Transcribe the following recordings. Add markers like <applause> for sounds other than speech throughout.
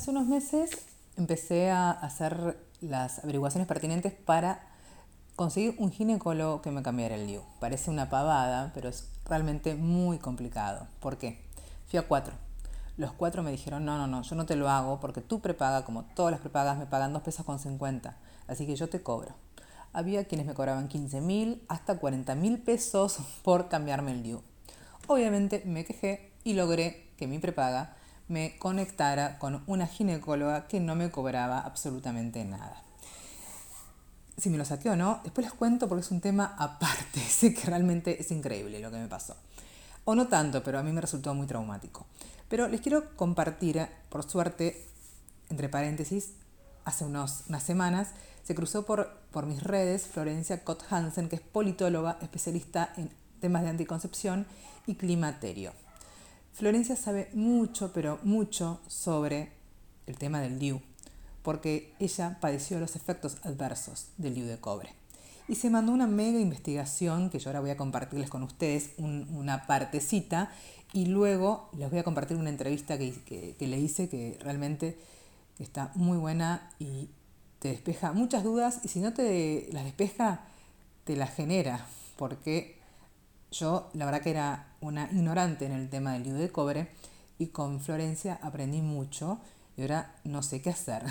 Hace unos meses empecé a hacer las averiguaciones pertinentes para conseguir un ginecólogo que me cambiara el DIU. Parece una pavada, pero es realmente muy complicado. ¿Por qué? Fui a cuatro. Los cuatro me dijeron, no, no, no, yo no te lo hago porque tú prepaga, como todas las prepagas, me pagan dos pesos con 50. Así que yo te cobro. Había quienes me cobraban 15 mil hasta 40 mil pesos por cambiarme el DIU. Obviamente me quejé y logré que mi prepaga me conectara con una ginecóloga que no me cobraba absolutamente nada. Si me lo saqué o no, después les cuento porque es un tema aparte. <laughs> Sé que realmente es increíble lo que me pasó. O no tanto, pero a mí me resultó muy traumático. Pero les quiero compartir, por suerte, entre paréntesis, hace unos, unas semanas, se cruzó por, por mis redes Florencia Cott Hansen, que es politóloga especialista en temas de anticoncepción y climaterio. Florencia sabe mucho, pero mucho sobre el tema del DIU, porque ella padeció los efectos adversos del DIU de cobre. Y se mandó una mega investigación que yo ahora voy a compartirles con ustedes, una partecita, y luego les voy a compartir una entrevista que, que le hice que realmente está muy buena y te despeja muchas dudas, y si no te las despeja, te las genera, porque yo la verdad que era una ignorante en el tema del DIU de cobre y con Florencia aprendí mucho y ahora no sé qué hacer.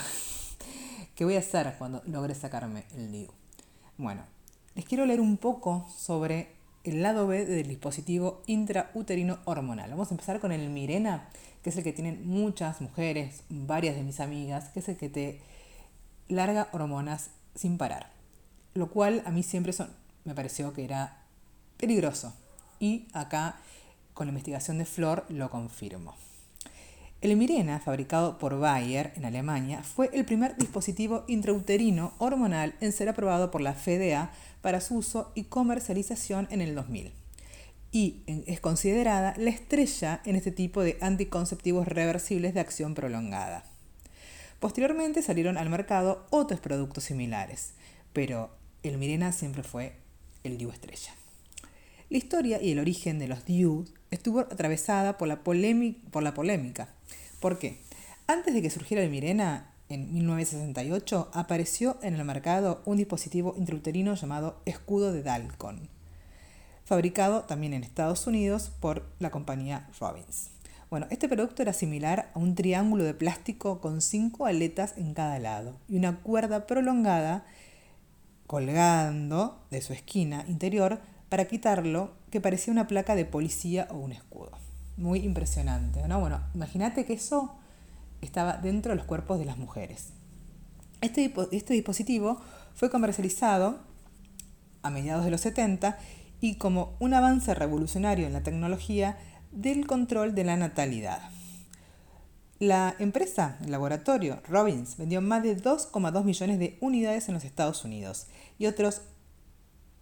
<laughs> ¿Qué voy a hacer cuando logre sacarme el DIU? Bueno, les quiero leer un poco sobre el lado B del dispositivo intrauterino hormonal. Vamos a empezar con el Mirena, que es el que tienen muchas mujeres, varias de mis amigas, que es el que te larga hormonas sin parar. Lo cual a mí siempre son, me pareció que era peligroso. Y acá, con la investigación de Flor, lo confirmo. El Mirena, fabricado por Bayer en Alemania, fue el primer dispositivo intrauterino hormonal en ser aprobado por la FDA para su uso y comercialización en el 2000. Y es considerada la estrella en este tipo de anticonceptivos reversibles de acción prolongada. Posteriormente salieron al mercado otros productos similares, pero el Mirena siempre fue el DIU estrella. La historia y el origen de los DIU estuvo atravesada por la, por la polémica. ¿Por qué? Antes de que surgiera el Mirena, en 1968, apareció en el mercado un dispositivo intrauterino llamado escudo de Dalcon, fabricado también en Estados Unidos por la compañía Robbins. Bueno, este producto era similar a un triángulo de plástico con cinco aletas en cada lado y una cuerda prolongada colgando de su esquina interior para quitarlo que parecía una placa de policía o un escudo. Muy impresionante, ¿no? Bueno, imagínate que eso estaba dentro de los cuerpos de las mujeres. Este, este dispositivo fue comercializado a mediados de los 70 y como un avance revolucionario en la tecnología del control de la natalidad. La empresa, el laboratorio Robbins, vendió más de 2,2 millones de unidades en los Estados Unidos y otros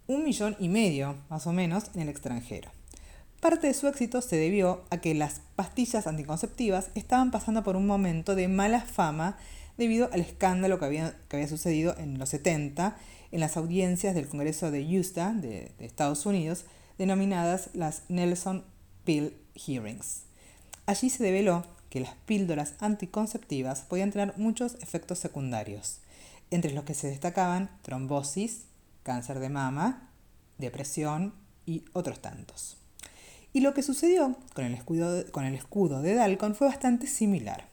un millón y medio, más o menos, en el extranjero. Parte de su éxito se debió a que las pastillas anticonceptivas estaban pasando por un momento de mala fama debido al escándalo que había, que había sucedido en los 70 en las audiencias del Congreso de Utah de, de Estados Unidos, denominadas las Nelson Pill Hearings. Allí se develó que las píldoras anticonceptivas podían tener muchos efectos secundarios, entre los que se destacaban trombosis, cáncer de mama, depresión y otros tantos. Y lo que sucedió con el, escudo, con el escudo de Dalcon fue bastante similar.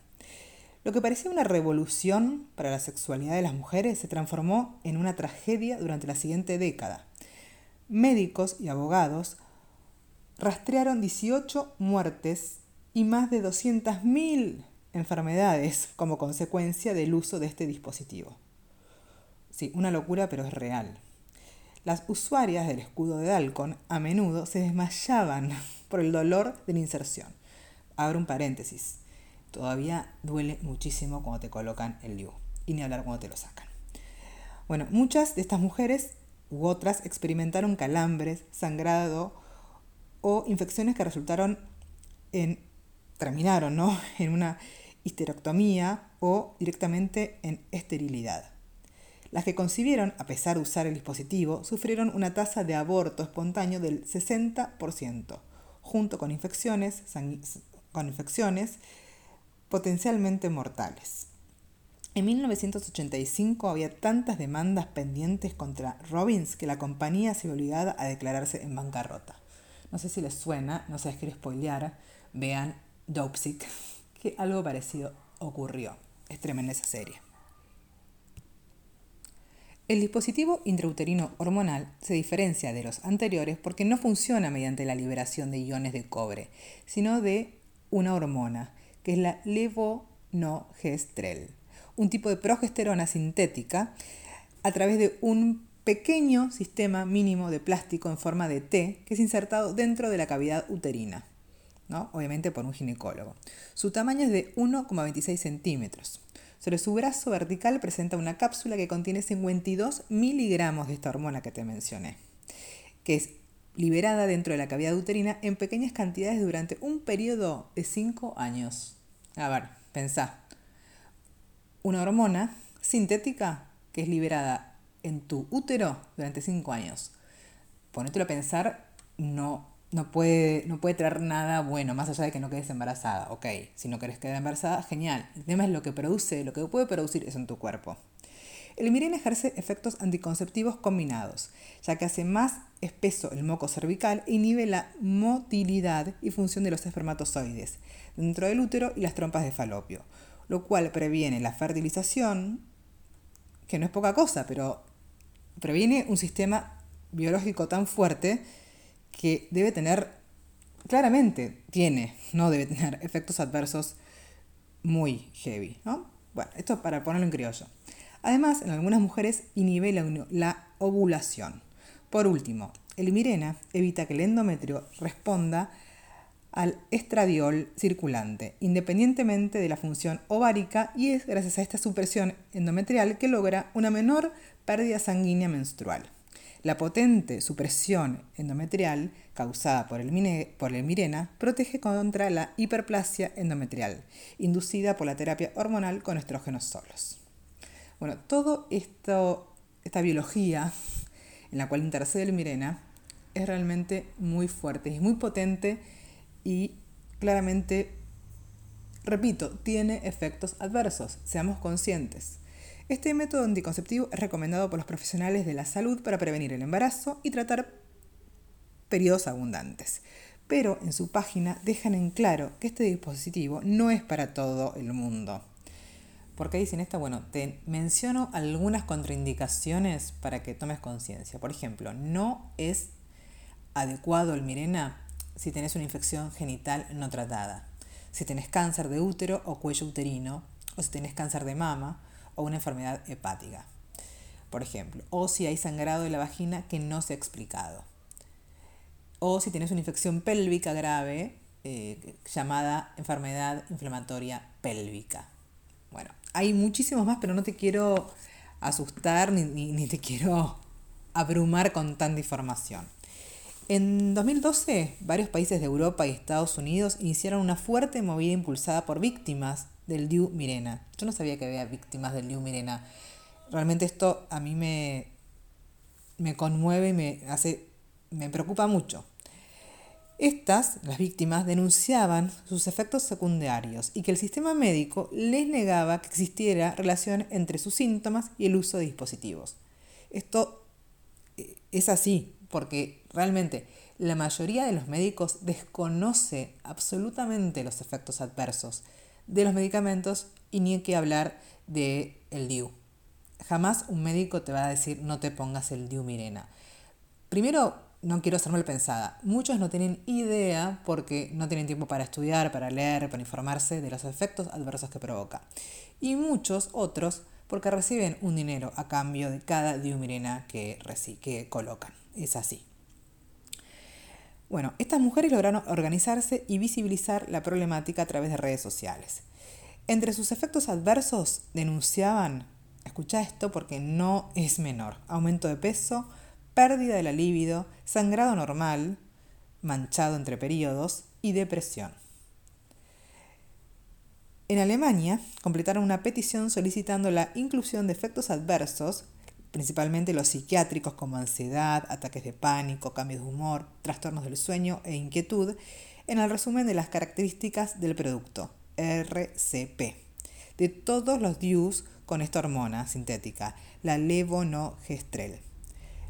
Lo que parecía una revolución para la sexualidad de las mujeres se transformó en una tragedia durante la siguiente década. Médicos y abogados rastrearon 18 muertes y más de 200.000 enfermedades como consecuencia del uso de este dispositivo. Sí, una locura, pero es real. Las usuarias del escudo de Dalcon a menudo se desmayaban <laughs> por el dolor de la inserción. Abro un paréntesis. Todavía duele muchísimo cuando te colocan el DIU y ni hablar cuando te lo sacan. Bueno, muchas de estas mujeres u otras experimentaron calambres, sangrado o infecciones que resultaron en terminaron, ¿no? <laughs> en una histerectomía o directamente en esterilidad. Las que concibieron, a pesar de usar el dispositivo, sufrieron una tasa de aborto espontáneo del 60%, junto con infecciones, con infecciones potencialmente mortales. En 1985 había tantas demandas pendientes contra Robbins que la compañía se vio obligada a declararse en bancarrota. No sé si les suena, no se les quiero spoilear, vean Dopesick, <laughs> que algo parecido ocurrió. Es tremenda esa serie. El dispositivo intrauterino hormonal se diferencia de los anteriores porque no funciona mediante la liberación de iones de cobre, sino de una hormona, que es la levonorgestrel, un tipo de progesterona sintética a través de un pequeño sistema mínimo de plástico en forma de T que es insertado dentro de la cavidad uterina, ¿no? obviamente por un ginecólogo. Su tamaño es de 1,26 centímetros. Sobre su brazo vertical presenta una cápsula que contiene 52 miligramos de esta hormona que te mencioné, que es liberada dentro de la cavidad uterina en pequeñas cantidades durante un periodo de 5 años. A ver, pensá. Una hormona sintética que es liberada en tu útero durante 5 años. Ponételo a pensar, no no puede, no puede traer nada bueno, más allá de que no quedes embarazada. Ok, si no querés quedar embarazada, genial. El tema es lo que produce, lo que puede producir eso en tu cuerpo. El Mirena ejerce efectos anticonceptivos combinados, ya que hace más espeso el moco cervical e inhibe la motilidad y función de los espermatozoides dentro del útero y las trompas de falopio, lo cual previene la fertilización, que no es poca cosa, pero previene un sistema biológico tan fuerte que debe tener, claramente tiene, no debe tener efectos adversos muy heavy. ¿no? Bueno, esto para ponerlo en criollo. Además, en algunas mujeres inhibe la, ovulación. Por último, el mirena evita que el endometrio responda al estradiol circulante, independientemente de la función ovárica, y es gracias a esta supresión endometrial que logra una menor pérdida sanguínea menstrual. La potente supresión endometrial causada por el, mirena protege contra la hiperplasia endometrial, inducida por la terapia hormonal con estrógenos solos. Bueno, todo esto, esta biología en la cual intercede el mirena es realmente muy fuerte, es muy potente y claramente, repito, tiene efectos adversos, seamos conscientes. Este método anticonceptivo es recomendado por los profesionales de la salud para prevenir el embarazo y tratar periodos abundantes. Pero en su página dejan en claro que este dispositivo no es para todo el mundo. ¿Por qué dicen esto? Bueno, te menciono algunas contraindicaciones para que tomes conciencia. Por ejemplo, no es adecuado el Mirena si tenés una infección genital no tratada, si tenés cáncer de útero o cuello uterino, o si tenés cáncer de mama, o una enfermedad hepática, por ejemplo, o si hay sangrado de la vagina que no se ha explicado, o si tienes una infección pélvica grave eh, llamada enfermedad inflamatoria pélvica. Bueno, hay muchísimos más, pero no te quiero asustar ni, ni te quiero abrumar con tanta información. En 2012, varios países de Europa y Estados Unidos iniciaron una fuerte movida impulsada por víctimas del Diu Mirena. Yo no sabía que había víctimas del Diu Mirena. Realmente esto a mí me, me conmueve y me, hace, me preocupa mucho. Estas, las víctimas, denunciaban sus efectos secundarios y que el sistema médico les negaba que existiera relación entre sus síntomas y el uso de dispositivos. Esto eh, es así, porque realmente la mayoría de los médicos desconoce absolutamente los efectos adversos de los medicamentos y ni hay que hablar del el DIU. Jamás un médico te va a decir no te pongas el DIU Mirena. Primero, no quiero ser mal pensada. Muchos no tienen idea porque no tienen tiempo para estudiar, para leer, para informarse de los efectos adversos que provoca. Y muchos otros porque reciben un dinero a cambio de cada diumirena que, que colocan. Es así. Bueno, estas mujeres lograron organizarse y visibilizar la problemática a través de redes sociales. Entre sus efectos adversos denunciaban, escucha esto porque no es menor, aumento de peso, pérdida de la libido, sangrado normal, manchado entre periodos y depresión. En Alemania completaron una petición solicitando la inclusión de efectos adversos principalmente los psiquiátricos como ansiedad, ataques de pánico, cambios de humor, trastornos del sueño e inquietud, en el resumen de las características del producto, RCP, de todos los DIUs con esta hormona sintética, la levonorgestrel.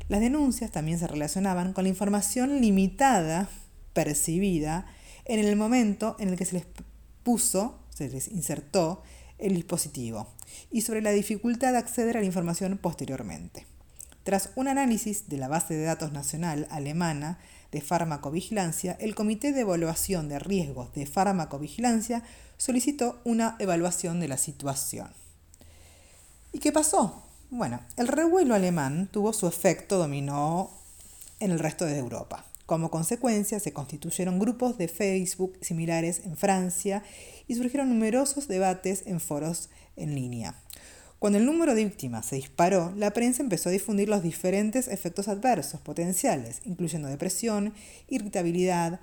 Las denuncias también se relacionaban con la información limitada percibida en el momento en el que se les puso, se les insertó el dispositivo y sobre la dificultad de acceder a la información posteriormente. Tras un análisis de la base de datos nacional alemana de farmacovigilancia, el Comité de Evaluación de Riesgos de Farmacovigilancia solicitó una evaluación de la situación. ¿Y qué pasó? Bueno, el revuelo alemán tuvo su efecto dominó en el resto de Europa. Como consecuencia, se constituyeron grupos de Facebook similares en Francia y surgieron numerosos debates en foros en línea. Cuando el número de víctimas se disparó, la prensa empezó a difundir los diferentes efectos adversos potenciales, incluyendo depresión, irritabilidad,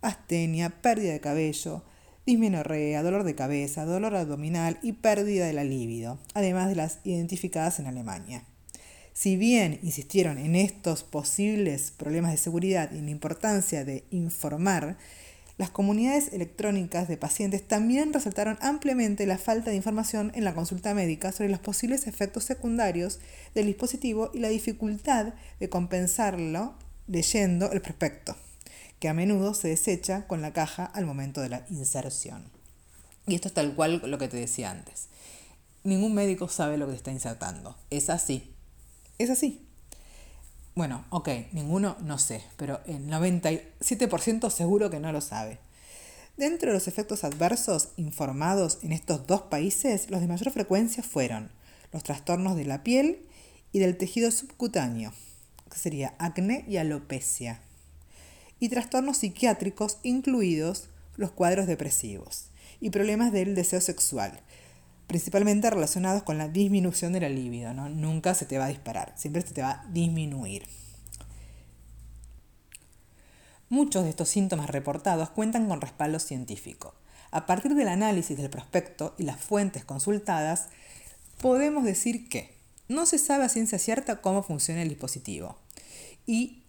astenia, pérdida de cabello, dismenorrea, dolor de cabeza, dolor abdominal y pérdida de la libido, además de las identificadas en Alemania. Si bien insistieron en estos posibles problemas de seguridad y en la importancia de informar, las comunidades electrónicas de pacientes también resaltaron ampliamente la falta de información en la consulta médica sobre los posibles efectos secundarios del dispositivo y la dificultad de compensarlo leyendo el prospecto, que a menudo se desecha con la caja al momento de la inserción. Y esto es tal cual lo que te decía antes. Ningún médico sabe lo que está insertando. Es así. Es así. Bueno, ok, ninguno no sé, pero el 97% seguro que no lo sabe. Dentro de los efectos adversos informados en estos dos países, los de mayor frecuencia fueron los trastornos de la piel y del tejido subcutáneo, que sería acné y alopecia, y trastornos psiquiátricos incluidos los cuadros depresivos y problemas del deseo sexual, principalmente relacionados con la disminución de la libido, ¿no? Nunca se te va a disparar, siempre se te va a disminuir. Muchos de estos síntomas reportados cuentan con respaldo científico. A partir del análisis del prospecto y las fuentes consultadas, podemos decir que no se sabe a ciencia cierta cómo funciona el dispositivo y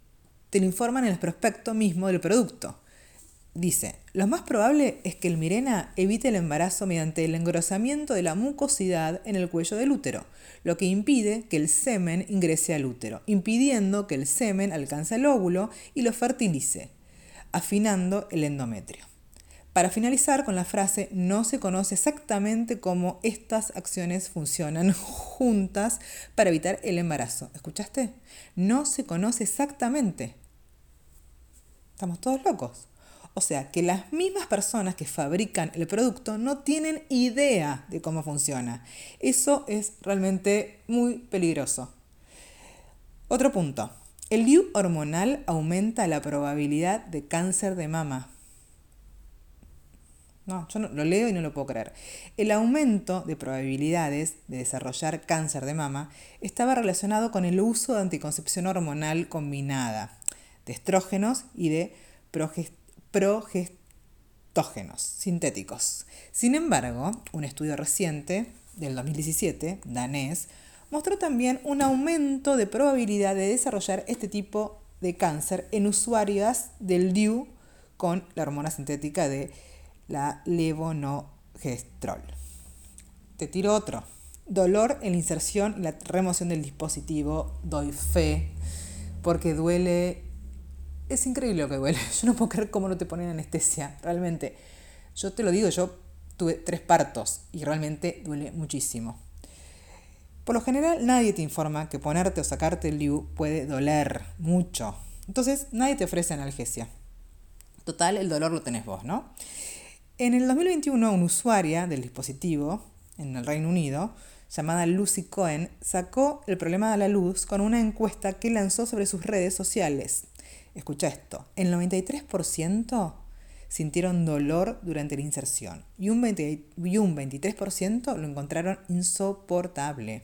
te lo informan en el prospecto mismo del producto. Dice, lo más probable es que el Mirena evite el embarazo mediante el engrosamiento de la mucosidad en el cuello del útero, lo que impide que el semen ingrese al útero, impidiendo que el semen alcance el óvulo y lo fertilice, afinando el endometrio. Para finalizar con la frase, no se conoce exactamente cómo estas acciones funcionan juntas para evitar el embarazo. ¿Escuchaste? No se conoce exactamente. Estamos todos locos. O sea, que las mismas personas que fabrican el producto no tienen idea de cómo funciona. Eso es realmente muy peligroso. Otro punto. El DIU hormonal aumenta la probabilidad de cáncer de mama. No, yo no, lo leo y no lo puedo creer. El aumento de probabilidades de desarrollar cáncer de mama estaba relacionado con el uso de anticoncepción hormonal combinada, de estrógenos y de progesterona progestógenos sintéticos. Sin embargo, un estudio reciente del 2017, danés, mostró también un aumento de probabilidad de desarrollar este tipo de cáncer en usuarias del DIU con la hormona sintética de la levonorgestrol. Te tiro otro. Dolor en la inserción y la remoción del dispositivo. Doy fe porque duele es increíble lo que duele. <laughs> Yo no puedo creer cómo no te ponen anestesia, realmente. Yo te lo digo, yo tuve tres partos y realmente duele muchísimo. Por lo general nadie te informa que ponerte o sacarte el DIU puede doler mucho. Entonces nadie te ofrece analgesia. Total, el dolor lo tenés vos, ¿no? En el 2021, una usuaria del dispositivo en el Reino Unido, llamada Lucy Cohen, sacó el problema a la luz con una encuesta que lanzó sobre sus redes sociales. Escucha esto, el 93% sintieron dolor durante la inserción y un, 23% lo encontraron insoportable.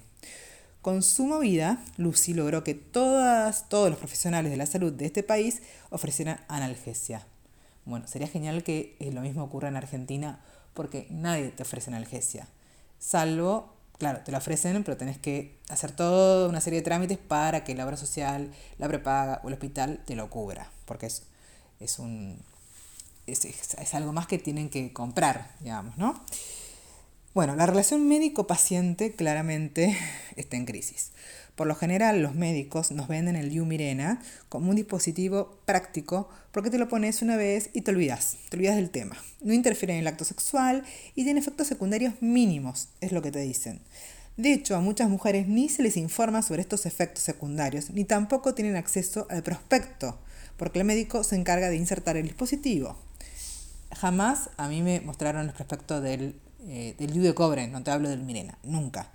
Con su movida, Lucy logró que todas, todos los profesionales de la salud de este país ofrecieran analgesia. Bueno, sería genial que lo mismo ocurra en Argentina porque nadie te ofrece analgesia, salvo Claro, te lo ofrecen, pero tenés que hacer toda una serie de trámites para que la obra social, la prepaga o el hospital te lo cubra, porque es, es, un, es, algo más que tienen que comprar, digamos, ¿no? Bueno, la relación médico-paciente claramente <laughs> está en crisis. Por lo general, los médicos nos venden el Diu Mirena como un dispositivo práctico porque te lo pones una vez y te olvidas, te olvidas del tema. No interfiere en el acto sexual y tiene efectos secundarios mínimos, es lo que te dicen. De hecho, a muchas mujeres ni se les informa sobre estos efectos secundarios, ni tampoco tienen acceso al prospecto, porque el médico se encarga de insertar el dispositivo. Jamás a mí me mostraron el prospecto del, eh, del de cobre, no te hablo del Mirena, nunca.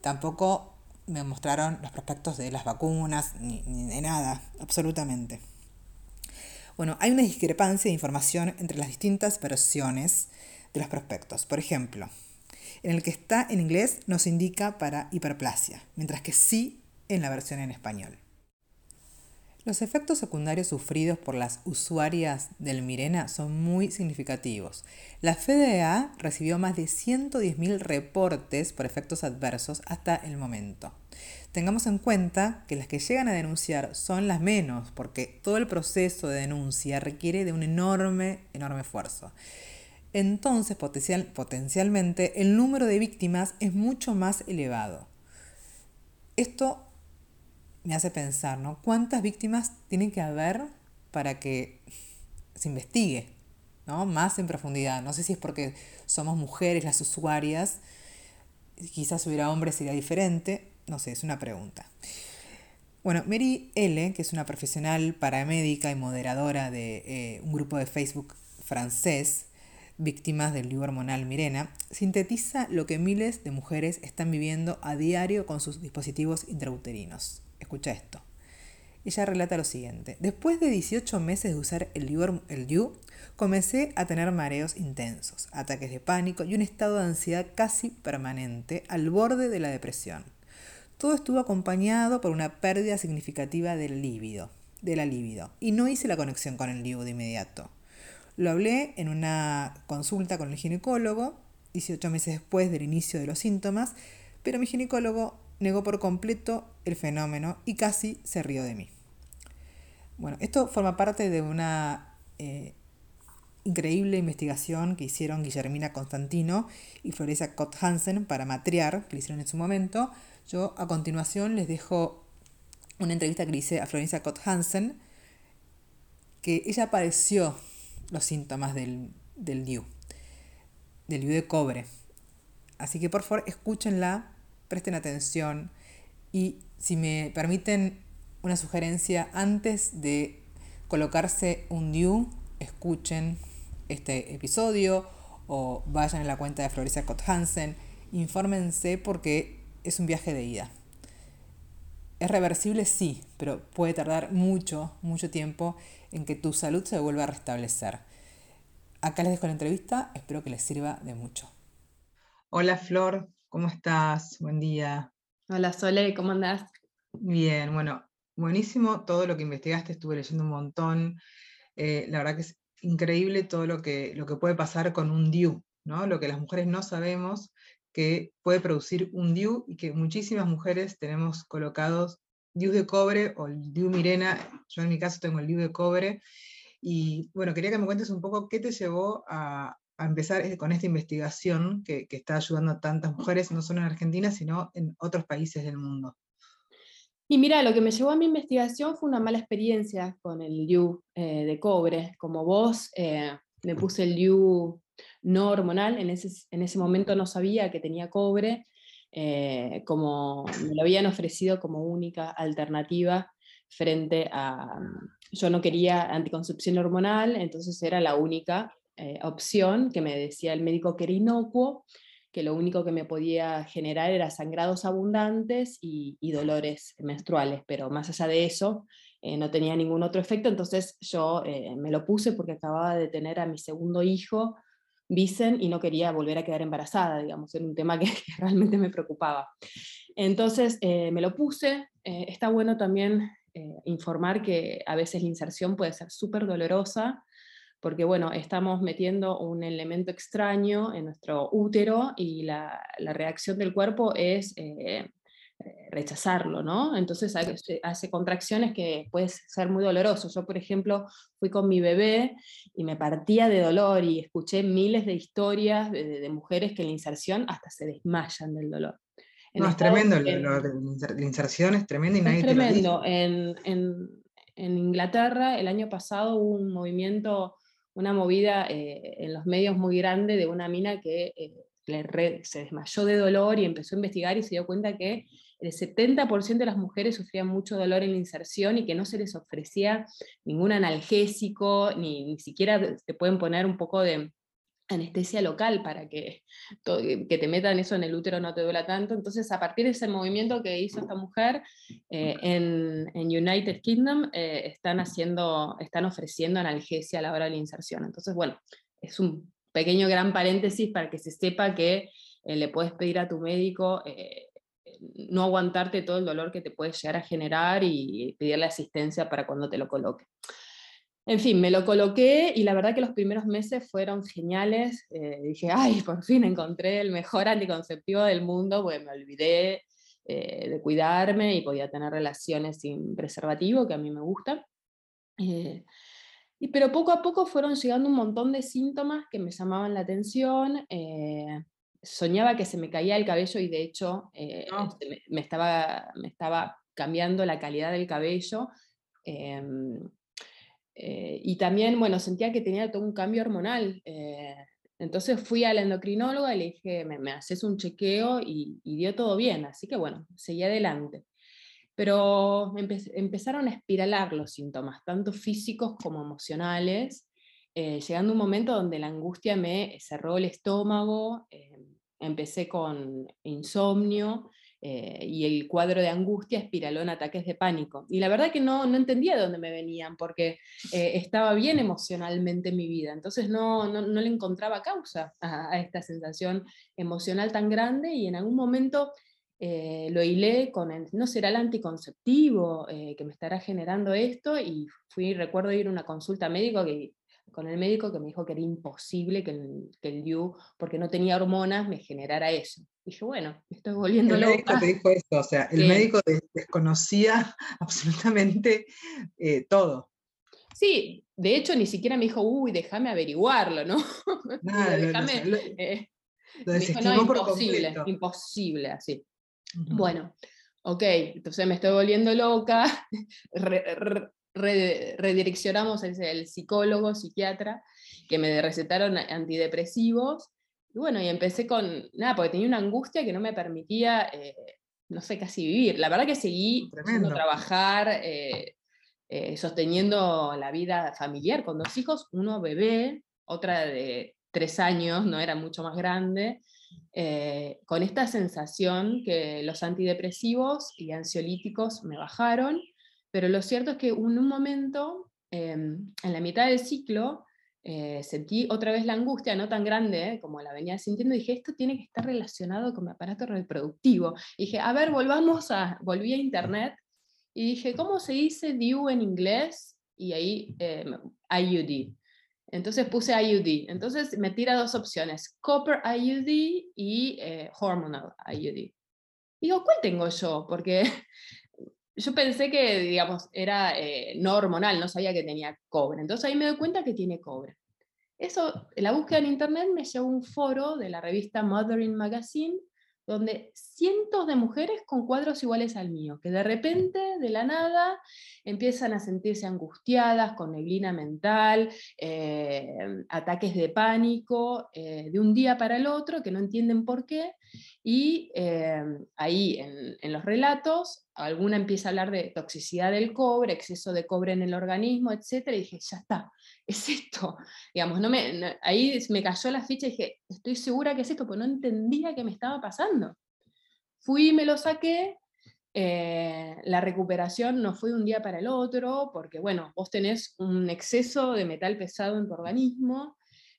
Tampoco me mostraron los prospectos de las vacunas, ni, de nada, absolutamente. Bueno, hay una discrepancia de información entre las distintas versiones de los prospectos. Por ejemplo, en el que está en inglés nos indica para hiperplasia, mientras que sí en la versión en español. Los efectos secundarios sufridos por las usuarias del Mirena son muy significativos. La FDA recibió más de 110.000 reportes por efectos adversos hasta el momento. Tengamos en cuenta que las que llegan a denunciar son las menos, porque todo el proceso de denuncia requiere de un enorme, enorme esfuerzo. Entonces, potencial, potencialmente, el número de víctimas es mucho más elevado. Esto me hace pensar, ¿no? ¿Cuántas víctimas tienen que haber para que se investigue, ¿no? Más en profundidad. No sé si es porque somos mujeres las usuarias, quizás hubiera hombres sería diferente, no sé, es una pregunta. Bueno, Mary L., que es una profesional paramédica y moderadora de eh, un grupo de Facebook francés, víctimas del lío hormonal Mirena, sintetiza lo que miles de mujeres están viviendo a diario con sus dispositivos intrauterinos. Escucha esto. Ella relata lo siguiente. Después de 18 meses de usar el DIU, el comencé a tener mareos intensos, ataques de pánico y un estado de ansiedad casi permanente al borde de la depresión. Todo estuvo acompañado por una pérdida significativa del de la libido, y no hice la conexión con el DIU de inmediato. Lo hablé en una consulta con el ginecólogo, 18 meses después del inicio de los síntomas, pero mi ginecólogo negó por completo el fenómeno y casi se rió de mí. Bueno, esto forma parte de una eh, increíble investigación que hicieron Guillermina Constantino y Florencia Cott Hansen para Matriar, que le hicieron en su momento. Yo a continuación les dejo una entrevista que le hice a Florencia Cott Hansen, que ella padeció los síntomas del, del DIU, del DIU de cobre. Así que por favor escúchenla presten atención y si me permiten una sugerencia, antes de colocarse un DIU, escuchen este episodio o vayan a la cuenta de Florencia Cott Hansen, infórmense porque es un viaje de ida. ¿Es reversible? Sí, pero puede tardar mucho, mucho tiempo en que tu salud se vuelva a restablecer. Acá les dejo la entrevista, espero que les sirva de mucho. Hola Flor, ¿Cómo estás? Buen día. Hola Sole, ¿cómo andás? Bien, bueno, buenísimo todo lo que investigaste, estuve leyendo un montón. Eh, la verdad que es increíble todo lo que, lo que puede pasar con un DIU, ¿no? Lo que las mujeres no sabemos que puede producir un DIU y que muchísimas mujeres tenemos colocados DIU de cobre o el DIU Mirena. Yo en mi caso tengo el DIU de cobre. Y bueno, quería que me cuentes un poco qué te llevó a, a empezar eh, con esta investigación que, está ayudando a tantas mujeres, no solo en Argentina, sino en otros países del mundo. Y mira, lo que me llevó a mi investigación fue una mala experiencia con el LIU eh, de cobre. Como vos, eh, me puse el LIU no hormonal, en ese, en ese momento no sabía que tenía cobre, como me lo habían ofrecido como única alternativa frente a... Yo no quería anticoncepción hormonal, entonces era la única eh, opción que me decía el médico que era inocuo, que lo único que me podía generar era sangrados abundantes y, dolores menstruales, pero más allá de eso eh, no tenía ningún otro efecto, entonces yo eh, me lo puse porque acababa de tener a mi segundo hijo, Vicen, y no quería volver a quedar embarazada, digamos, era un tema que, <laughs> realmente me preocupaba. Entonces me lo puse, está bueno también informar que a veces la inserción puede ser súper dolorosa, porque bueno, estamos metiendo un elemento extraño en nuestro útero y la, reacción del cuerpo es eh, eh, rechazarlo, ¿no? Entonces hace, contracciones que puede ser muy doloroso. Yo, por ejemplo, fui con mi bebé y me partía de dolor y escuché miles de historias de, mujeres que en la inserción hasta se desmayan del dolor. no, es tremendo, la inserción es tremenda y nadie es tremendo. En, en, Inglaterra el año pasado hubo un movimiento, una movida eh, en los medios muy grande de una mina que eh, se desmayó de dolor y empezó a investigar y se dio cuenta que el 70% de las mujeres sufrían mucho dolor en la inserción y que no se les ofrecía ningún analgésico, ni, ni siquiera te pueden poner un poco de anestesia local para que, que te metan eso en el útero no te duela tanto. Entonces, a partir de ese movimiento que hizo esta mujer eh, en, en, United Kingdom, eh, están, haciendo, están ofreciendo analgesia a la hora de la inserción. Entonces, bueno, es un pequeño gran paréntesis para que se sepa que eh, le puedes pedir a tu médico no aguantarte todo el dolor que te puede llegar a generar y pedirle asistencia para cuando te lo coloque. En fin, me lo coloqué y la verdad que los primeros meses fueron geniales. Eh, dije, ay, por fin encontré el mejor anticonceptivo del mundo, pues me olvidé eh, de cuidarme y podía tener relaciones sin preservativo, que a mí me gusta. Eh, y, pero poco a poco fueron llegando un montón de síntomas que me llamaban la atención soñaba que se me caía el cabello y de hecho eh, ah. me, estaba, me estaba cambiando la calidad del cabello. Em, eh, y también, bueno, sentía que tenía todo un cambio hormonal. Eh, entonces fui a la endocrinóloga y le dije, me, haces un chequeo y, dio todo bien. Así que bueno, seguí adelante. Pero empezaron a espiralar los síntomas, tanto físicos como emocionales. Eh, llegando un momento donde la angustia me cerró el estómago, eh, empecé con insomnio eh, y el cuadro de angustia espiraló en ataques de pánico. Y la verdad que no, no entendía de dónde me venían, porque estaba bien emocionalmente en mi vida, entonces no, no, no le encontraba causa a, esta sensación emocional tan grande y en algún momento... lo hilé con el, no será el anticonceptivo que me estará generando esto y fui, recuerdo ir a una consulta médica que con el médico que me dijo que era imposible que el, que el DIU, porque no tenía hormonas, me generara eso. Y dije, bueno, me estoy volviendo el médico te dijo eso, o sea, el médico desconocía <laughs> absolutamente eh, todo. Sí, de hecho ni siquiera me dijo, uy, déjame averiguarlo, ¿no? <laughs> Nada, déjame, lo, eh, dijo, no, imposible, imposible, así. Bueno, ok, entonces me estoy volviendo loca, <laughs> redireccionamos el, psicólogo, psiquiatra, que me recetaron antidepresivos. Y bueno, y empecé con, nada, porque tenía una angustia que no me permitía, eh, no sé, casi vivir. La verdad que seguí trabajar, eh, eh, sosteniendo la vida familiar con dos hijos, uno bebé, otra de tres años, no era mucho más grande, con esta sensación que los antidepresivos y ansiolíticos me bajaron pero lo cierto es que en un momento, em, en la mitad del ciclo, eh, sentí otra vez la angustia, no tan grande eh, como la venía sintiendo, y dije, esto tiene que estar relacionado con mi aparato reproductivo. Y dije, a ver, volvamos a, volví a internet, y dije, ¿cómo se dice DIU en inglés? Y ahí, em, IUD. Entonces puse IUD. Entonces me tira dos opciones, Copper IUD y eh, Hormonal IUD. Digo, ¿cuál tengo yo? Porque yo pensé que, digamos, era eh, no hormonal, no sabía que tenía cobre. Entonces ahí me doy cuenta que tiene cobre. Eso, la búsqueda en internet me llevó a un foro de la revista Mothering Magazine, donde cientos de mujeres con cuadros iguales al mío, que de repente, de la nada, empiezan a sentirse angustiadas, con neblina mental, eh, ataques de pánico, eh, de un día para el otro, que no entienden por qué, y ahí en, en los relatos alguna empieza a hablar de toxicidad del cobre, exceso de cobre en el organismo, etc. Y dije, ya está, es esto. <laughs> Digamos, no me, ahí me cayó la ficha y dije, estoy segura que es esto, porque no entendía qué me estaba pasando. Fui y me lo saqué. Eh, la recuperación no fue de un día para el otro, porque bueno, vos tenés un exceso de metal pesado en tu organismo,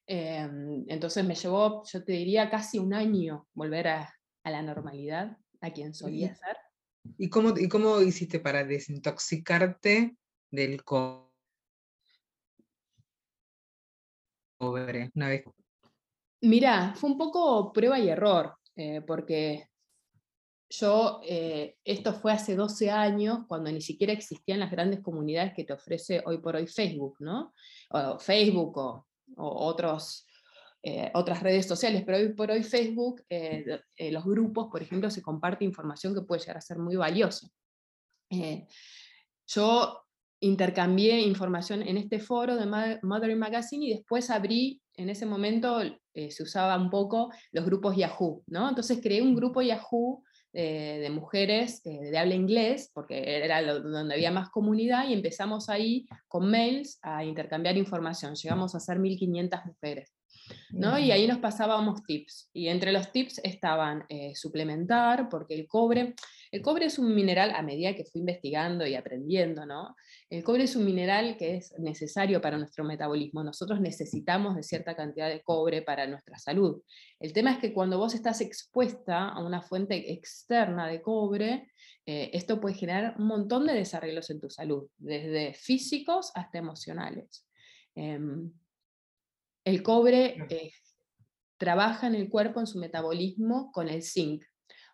eh, entonces me llevó, yo te diría, casi un año volver a, a la normalidad, a quien solía ser. ¿Y cómo, ¿Y cómo hiciste para desintoxicarte del cobre? Una vez. Mira, fue un poco prueba y error, eh, porque yo, eh, esto fue hace 12 años, cuando ni siquiera existían las grandes comunidades que te ofrece hoy por hoy Facebook, ¿no? O Facebook o, otros, eh, otras redes sociales, pero hoy por hoy Facebook, los grupos, por ejemplo, se comparte información que puede llegar a ser muy valiosa. yo intercambié información en este foro de Mother Magazine y después abrí, en ese momento se usaba un poco los grupos Yahoo, ¿no? Entonces creé un grupo Yahoo de mujeres eh, de habla inglés, porque era donde había más comunidad, y empezamos ahí con mails a intercambiar información. Llegamos a ser 1.500 mujeres. ¿No? Y ahí nos pasábamos tips. Y entre los tips estaban eh, suplementar, porque el cobre, el cobre es un mineral, a medida que fui investigando y aprendiendo, ¿no? El cobre es un mineral que es necesario para nuestro metabolismo. Nosotros necesitamos de cierta cantidad de cobre para nuestra salud. El tema es que cuando vos estás expuesta a una fuente externa de cobre, eh, esto puede generar un montón de desarreglos en tu salud, desde físicos hasta emocionales. Em, el cobre eh, trabaja en el cuerpo, en su metabolismo, con el zinc.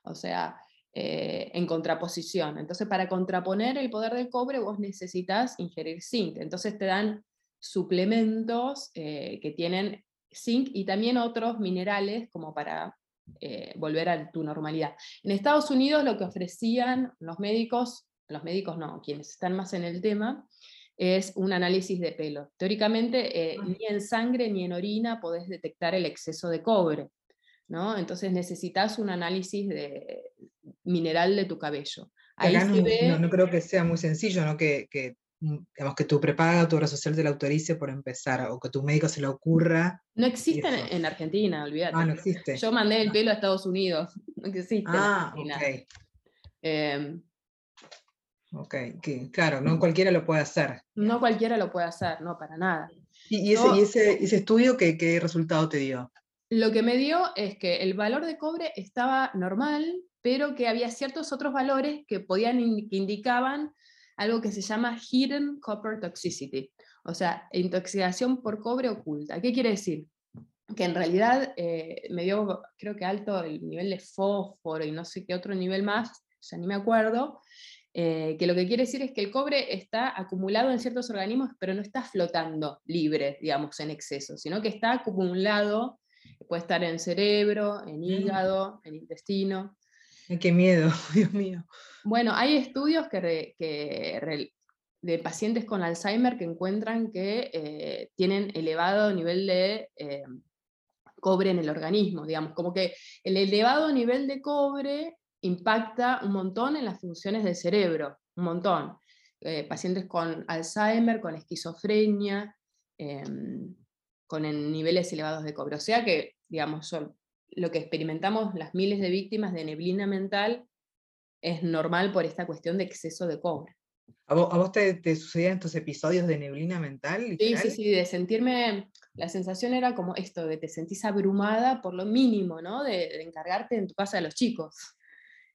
O sea, eh, en contraposición. Entonces, para contraponer el poder del cobre, vos necesitas ingerir zinc. Entonces, te dan suplementos eh, que tienen zinc y también otros minerales como para eh, volver a tu normalidad. En Estados Unidos lo que ofrecían los médicos, los médicos no, quienes están más en el tema, es un análisis de pelo. Teóricamente, ni en sangre ni en orina podés detectar el exceso de cobre. ¿no? Entonces necesitas un análisis de, mineral de tu cabello. Ahí no, no, creo que sea muy sencillo, ¿no? Que, que, mm, digamos, que tu prepaga, tu obra social te lo autorice por empezar, o que tu médico se le ocurra. No existe en, Argentina, olvídate. Ah, no existe. Yo mandé el pelo a Estados Unidos, <laughs> no existe ah, ok. Em, ok, claro, no cualquiera lo puede hacer. No cualquiera lo puede hacer, no, para nada. ¿Y, ese, ese, ese, estudio qué, qué resultado te dio? Lo que me dio es que el valor de cobre estaba normal, pero que había ciertos otros valores que, podían, que indicaban algo que se llama hidden copper toxicity, o sea, intoxicación por cobre oculta. ¿Qué quiere decir? Que en realidad eh, me dio, creo que alto el nivel de fósforo y no sé qué otro nivel más, ya ni me acuerdo, eh, que lo que quiere decir es que el cobre está acumulado en ciertos organismos, pero no está flotando libre, digamos, en exceso, sino que está acumulado, puede estar en cerebro, en hígado, en intestino. qué miedo, <laughs> Dios mío. Bueno, hay estudios que, de pacientes con Alzheimer que encuentran que eh, tienen elevado nivel de eh, cobre en el organismo, digamos, como que el elevado nivel de cobre impacta un montón en las funciones del cerebro, un montón. Eh, pacientes con Alzheimer, con esquizofrenia, em, con niveles elevados de cobre. O sea que, digamos, son lo que experimentamos las miles de víctimas de neblina mental es normal por esta cuestión de exceso de cobre. ¿A vos, te, sucedían estos episodios de neblina mental? Sí, sí, sí, de sentirme, la sensación era como esto, de te sentís abrumada por lo mínimo, ¿no? De, encargarte en tu casa de los chicos.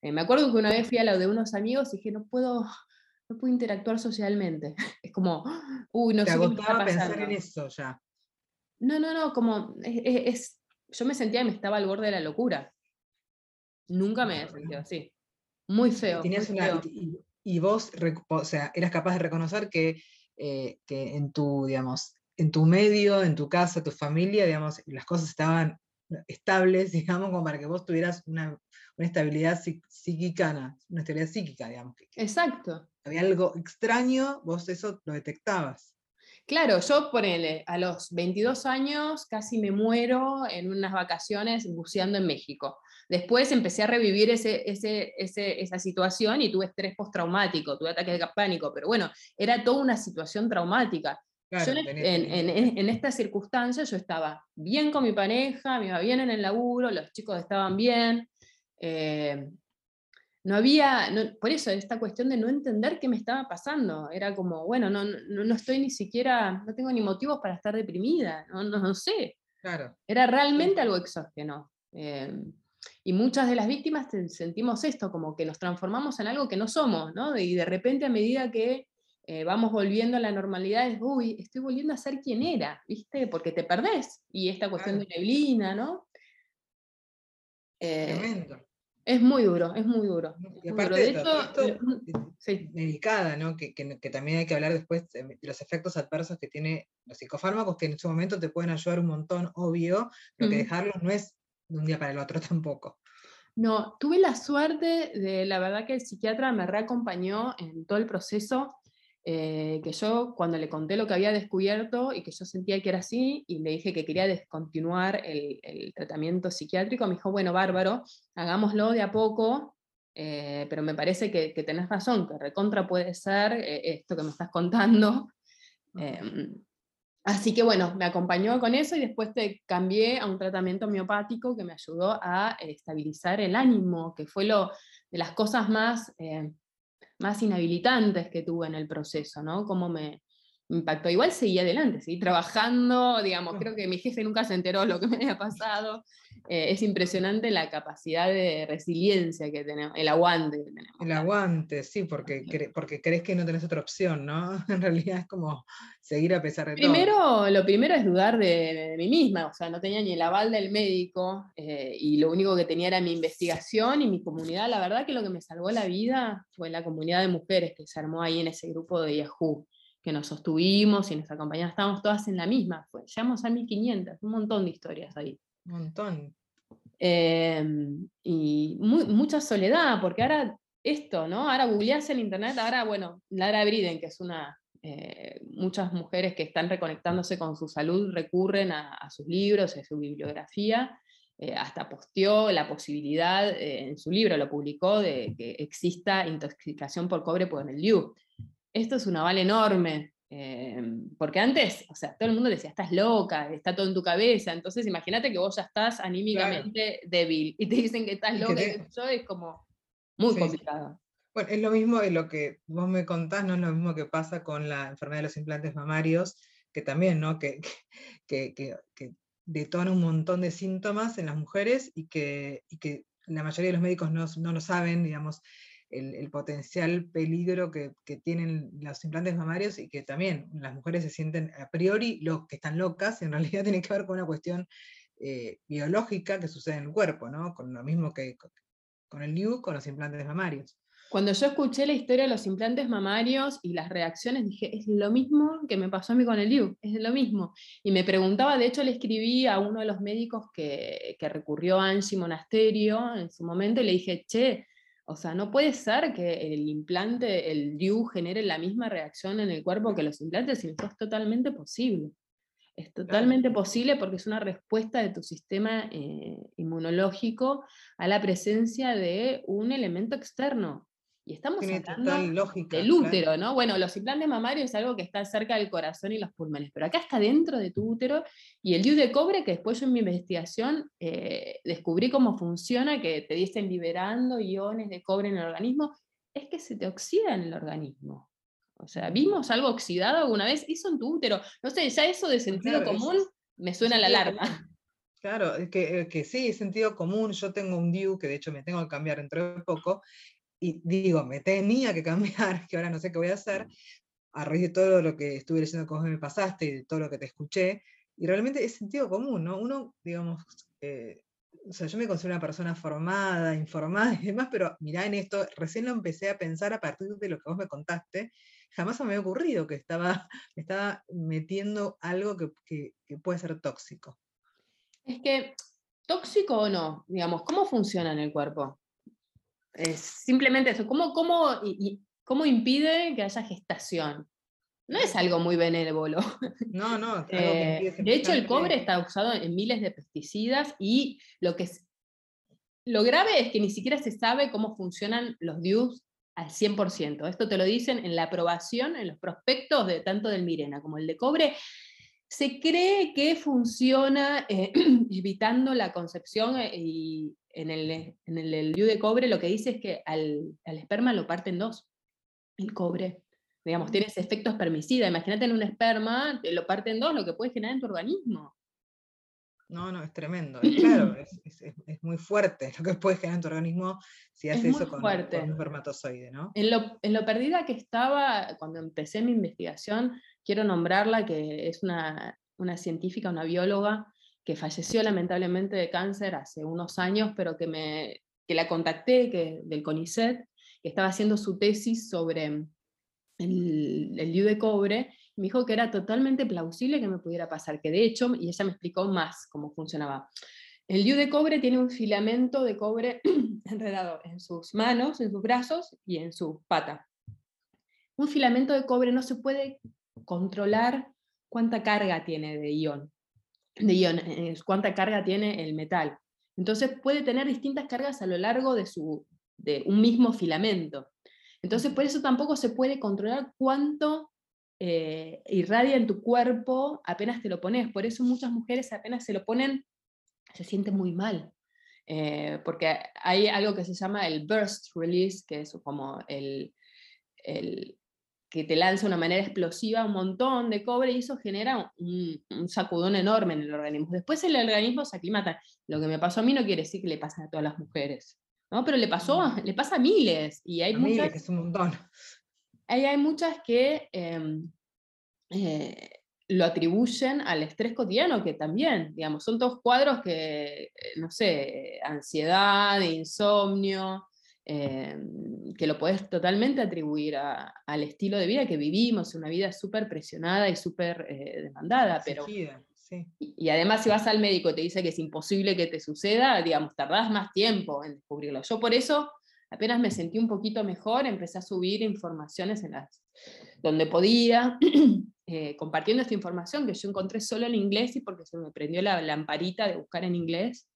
Eh, me acuerdo que una vez fui a la de unos amigos y dije, no puedo, no puedo interactuar socialmente. <laughs> Es como, uy, no te sé agotaba pensar en eso ya. No, no, no, como es, yo me sentía que me estaba al borde de la locura. Nunca me he sentido así. Muy feo. Y, vos, o sea, eras capaz de reconocer que, eh, que, en tu, digamos, en tu medio, en tu casa, tu familia, digamos, las cosas estaban estables, <laughs> digamos, como para que vos tuvieras una, una estabilidad psíquica, una estabilidad psíquica, digamos. Exacto. Había algo extraño, vos eso lo detectabas. Claro, yo ponele, a los 22 años casi me muero en unas vacaciones buceando en México. Después empecé a revivir ese, esa situación y tuve estrés postraumático, tuve ataques de pánico, pero bueno, era toda una situación traumática. En, esta circunstancia yo estaba bien con mi pareja, me iba bien en el laburo, los chicos estaban bien, eh, no había, por eso, esta cuestión de no entender qué me estaba pasando, era como, bueno, no, no, estoy ni siquiera, no tengo ni motivos para estar deprimida, no, no, sé. Claro. Era realmente algo exógeno. Em, y muchas de las víctimas sentimos esto, como que nos transformamos en algo que no somos, ¿no? Y de repente a medida que eh, vamos volviendo a la normalidad, es, uy, estoy volviendo a ser quien era, ¿viste? Porque te perdés. Y esta cuestión de neblina, ¿no? Eh, Tremendo. Es muy duro, es muy duro. Y aparte de, esto, delicada, ¿no? Que, que, también hay que hablar después de los efectos adversos que tiene los psicofármacos, que en su momento te pueden ayudar un montón, obvio, pero que dejarlos no es de un día para el otro tampoco. No, tuve la suerte de, la verdad que el psiquiatra me reacompañó en todo el proceso, eh, que yo cuando le conté lo que había descubierto y que yo sentía que era así, y le dije que quería descontinuar el, tratamiento psiquiátrico, me dijo, bueno, bárbaro, hagámoslo de a poco, eh, pero me parece que, que, tenés razón, que recontra puede ser eh, esto que me estás contando. <laughs> Así que bueno, me acompañó con eso y después te cambié a un tratamiento homeopático que me ayudó a estabilizar el ánimo, que fue lo de las cosas más, eh, más inhabilitantes que tuve en el proceso, ¿no? Cómo me, impactó. Igual seguí adelante, seguí trabajando, digamos, creo que mi jefe nunca se enteró lo que me había pasado. Eh, es impresionante la capacidad de resiliencia que tenemos, el aguante que tenemos. El aguante, sí, porque, porque crees que no tenés otra opción, ¿no? <laughs> En realidad es como seguir a pesar de primero, todo. Lo primero es dudar de, mí misma, o sea, no tenía ni el aval del médico eh, y lo único que tenía era mi investigación y mi comunidad. La verdad que lo que me salvó la vida fue la comunidad de mujeres que se armó ahí en ese grupo de Yahoo que nos sostuvimos y nos acompañamos, estábamos todas en la misma, fue, llegamos a 1500, un montón de historias ahí. Un montón. Em, y mucha soledad, porque ahora esto, ¿no? Ahora googleás en internet, ahora, bueno, Lara Briden, que es una, eh, muchas mujeres que están reconectándose con su salud recurren a, sus libros, a su bibliografía, eh, hasta posteó la posibilidad, eh, en su libro lo publicó, de que exista intoxicación por cobre por el Liu esto es un aval enorme, em, porque antes, o sea, todo el mundo decía, estás loca, está todo en tu cabeza, entonces imagínate que vos ya estás anímicamente débil y te dicen que estás loca, y eso es como muy complicado. Bueno, es lo mismo de lo que vos me contás, no es lo mismo que pasa con la enfermedad de los implantes mamarios, que también, ¿no? Que, <laughs> que, que, que detona un montón de síntomas en las mujeres y que, y que la mayoría de los médicos no, no lo saben, digamos, el, potencial peligro que, tienen los implantes mamarios y que también las mujeres se sienten a priori lo que están locas, en <laughs> realidad tiene que ver con una cuestión eh, biológica que sucede en el cuerpo, ¿no? Con lo mismo que con el LIU, con los implantes mamarios. Cuando yo escuché la historia de los implantes mamarios y las reacciones, dije, es lo mismo que me pasó a mí con el LIU, es lo mismo. Y me preguntaba, de hecho le escribí a uno de los médicos que, que recurrió a Angie Monasterio en su momento y le dije, che, o sea, no puede ser que el implante, el DIU, genere la misma reacción en el cuerpo que los implantes, sino que es totalmente posible. Es totalmente posible porque es una respuesta de tu sistema eh, inmunológico a la presencia de un elemento externo. Y estamos hablando del útero, ¿no? Bueno, los implantes mamarios es algo que está cerca del corazón y los pulmones, pero acá está dentro de tu útero y el DIU de cobre, que después yo en mi investigación eh, descubrí cómo funciona, que te dicen liberando iones de cobre en el organismo, es que se te oxida en el organismo. O sea, ¿vimos algo oxidado alguna vez? Eso en tu útero. No sé, ya eso de sentido común me suena la alarma. Claro, que, que sí, sentido común. Yo tengo un DIU que de hecho me tengo que cambiar dentro de poco y digo, me tenía que cambiar, <laughs> que ahora no sé qué voy a hacer, a raíz de todo lo que estuve leyendo que vos me pasaste y de todo lo que te escuché, y realmente es sentido común, ¿no? Uno, digamos, eh, o sea, yo me considero una persona formada, informada y demás, pero mirá en esto, recién lo empecé a pensar a partir de lo que vos me contaste, jamás se me había ocurrido que estaba, <laughs> estaba metiendo algo que, que, que puede ser tóxico. Es que, tóxico o no, digamos, ¿cómo funciona en el cuerpo? Es simplemente eso. ¿Cómo, cómo, y, ¿Cómo impide que haya gestación? No es algo muy benévolo. <laughs> No, no. Eh, de hecho, el cobre está usado en miles de pesticidas y lo que es, lo grave es que ni siquiera se sabe cómo funcionan los DIUs al 100%. Esto te lo dicen en la aprobación, en los prospectos de tanto del Mirena como el de cobre. Se cree que funciona eh, <clears throat> evitando la concepción eh, y en el, en el, de cobre lo que dice es que al, esperma lo parten dos, el cobre. Digamos, tiene ese efecto espermicida. Imagínate en un esperma, lo parten dos, lo que puede generar en tu organismo. No, no, es tremendo. claro, es, muy fuerte lo que puede generar en tu organismo si haces eso con, un espermatozoide, ¿no? En lo, en lo perdida que estaba cuando empecé mi investigación, quiero nombrarla, que es una, una científica, una bióloga, que falleció lamentablemente de cáncer hace unos años, pero que me, que la contacté, que, del CONICET, que estaba haciendo su tesis sobre el, el de cobre, me dijo que era totalmente plausible que me pudiera pasar, que de hecho, y ella me explicó más cómo funcionaba. El DIU de cobre tiene un filamento de cobre <clears throat> enredado en sus manos, en sus brazos y en su pata. Un filamento de cobre no se puede controlar cuánta carga tiene de ion, de ion, eh, cuánta carga tiene el metal. Entonces puede tener distintas cargas a lo largo de, su, de un mismo filamento. Entonces por eso tampoco se puede controlar cuánto eh, irradia en tu cuerpo apenas te lo pones. Por eso muchas mujeres apenas se lo ponen, se sienten muy mal. Eh, porque hay algo que se llama el burst release, que es como el, el que te lanza de una manera explosiva un montón de cobre y eso genera un, sacudón enorme en el organismo. Después el organismo se aclimata. Lo que me pasó a mí no quiere decir que le pase a todas las mujeres, ¿no? pero le, pasó, mm. le pasa a miles. Y hay muchas, miles, que es un montón. Hay, hay muchas que em, eh, lo atribuyen al estrés cotidiano, que también, digamos, son todos cuadros que, eh, no sé, ansiedad, insomnio, Em, que lo puedes totalmente atribuir al estilo de vida que vivimos, una vida súper presionada y súper eh, demandada. Pero, y, además si vas al médico y te dice que es imposible que te suceda, digamos, tardás más tiempo en descubrirlo. Yo por eso, apenas me sentí un poquito mejor, empecé a subir informaciones en las, donde podía, <clears throat> eh, compartiendo esta información que yo encontré solo en inglés y porque se me prendió la lamparita de buscar en inglés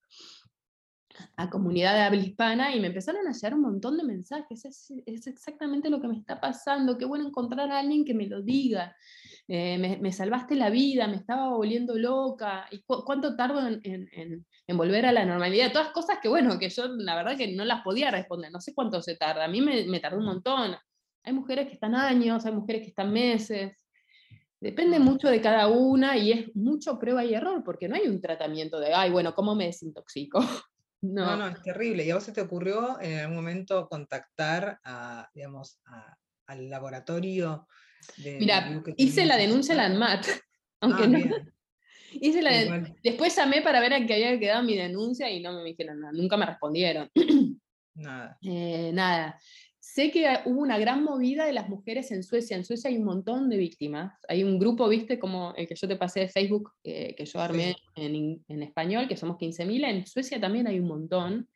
a comunidad de habla hispana y me empezaron a llegar un montón de mensajes. Es, es, exactamente lo que me está pasando. Qué bueno encontrar a alguien que me lo diga. Eh, me, me, salvaste la vida, me estaba volviendo loca. ¿Y cuánto tardo en, en, en, volver a la normalidad? Todas cosas que, bueno, que yo la verdad que no las podía responder. No sé cuánto se tarda. A mí me, me tardó un montón. Hay mujeres que están años, hay mujeres que están meses. Depende mucho de cada una y es mucho prueba y error, porque no hay un tratamiento de, ay, bueno, ¿cómo me desintoxico? No. no, es terrible. ¿Y a vos se te ocurrió en algún momento contactar a, digamos, al laboratorio de... Mira, hice la denuncia a la ANMAT, <laughs> aunque ah, no... <laughs> Hice la Después llamé para ver a qué había quedado mi denuncia y no me dijeron nada, nunca me respondieron. <clears throat> Nada. Eh, nada. Sé que hubo una gran movida de las mujeres en Suecia. En Suecia hay un montón de víctimas. Hay un grupo, viste, como el que yo te pasé de Facebook, eh, que yo armé en, en, español, que somos 15.000. En Suecia también hay un montón.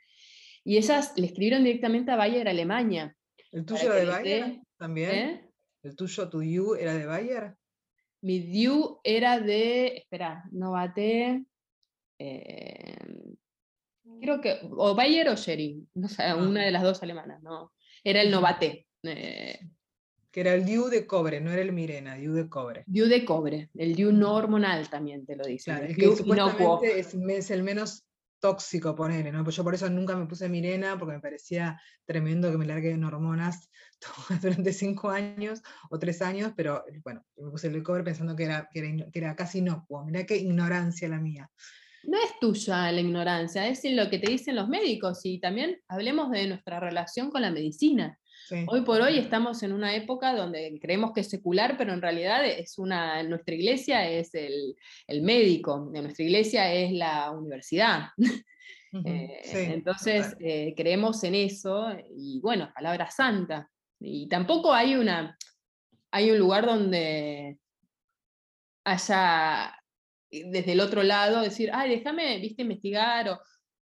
Y ellas le escribieron directamente a Bayer Alemania. ¿El tuyo era de Bayer también? ¿Eh? ¿El tuyo, tu DIU, era de Bayer? Mi DIU era de, espera, Novate, eh, creo que, o Bayer o Schering, no sé, ah. una de las dos alemanas, ¿no? Era el Novate. Eh. que era el DIU de cobre, no era el Mirena, DIU de cobre. DIU de cobre, el DIU no hormonal también te lo dice. el que supuestamente es, el menos tóxico, ponerle, ¿no? Pues yo por eso nunca me puse Mirena, porque me parecía tremendo que me largue en hormonas <laughs> durante cinco años o tres años, pero bueno, me puse el de cobre pensando que era, que era, que era casi inocuo. Mirá qué ignorancia la mía. No es tuya la ignorancia, es lo que te dicen los médicos y también hablemos de nuestra relación con la medicina. Hoy por hoy estamos en una época donde creemos que es secular, pero en realidad es una, nuestra iglesia es el, médico, de nuestra iglesia es la universidad. <laughs> Eh, entonces eh, creemos en eso y bueno, palabra santa. Y tampoco hay una hay un lugar donde haya desde el otro lado decir, ay, déjame, viste, investigar, o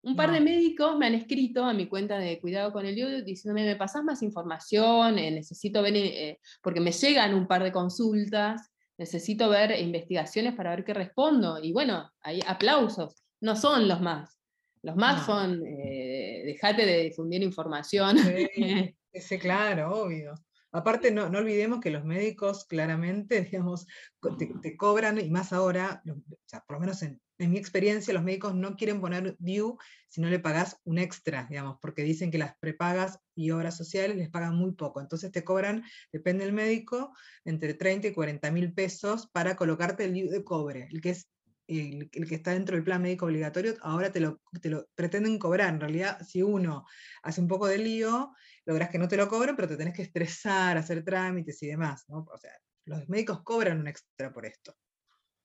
un par de médicos me han escrito a mi cuenta de cuidado con el yodo diciéndome, me pasas más información, eh, necesito ver, eh, porque me llegan un par de consultas, necesito ver investigaciones para ver qué respondo. Y bueno, hay aplausos, no son los más. Los más son, eh, dejate de difundir información. Sí, <laughs> claro, obvio. Aparte, no, no, olvidemos que los médicos claramente, <laughs> digamos, te, cobran, y más ahora, o sea, por lo menos en, mi experiencia, los médicos no quieren poner due si no le pagas un extra, digamos, porque dicen que las prepagas y obras sociales les pagan muy poco. Entonces te cobran, depende del médico, entre 30 y 40 mil pesos para colocarte el due de cobre, el que es el, que está dentro del plan médico obligatorio, ahora te lo, te lo pretenden cobrar. En realidad, si uno hace un poco de lío, logras que no te lo cobren, pero te tenés que estresar, hacer trámites y demás. ¿no? O sea, los médicos cobran un extra por esto.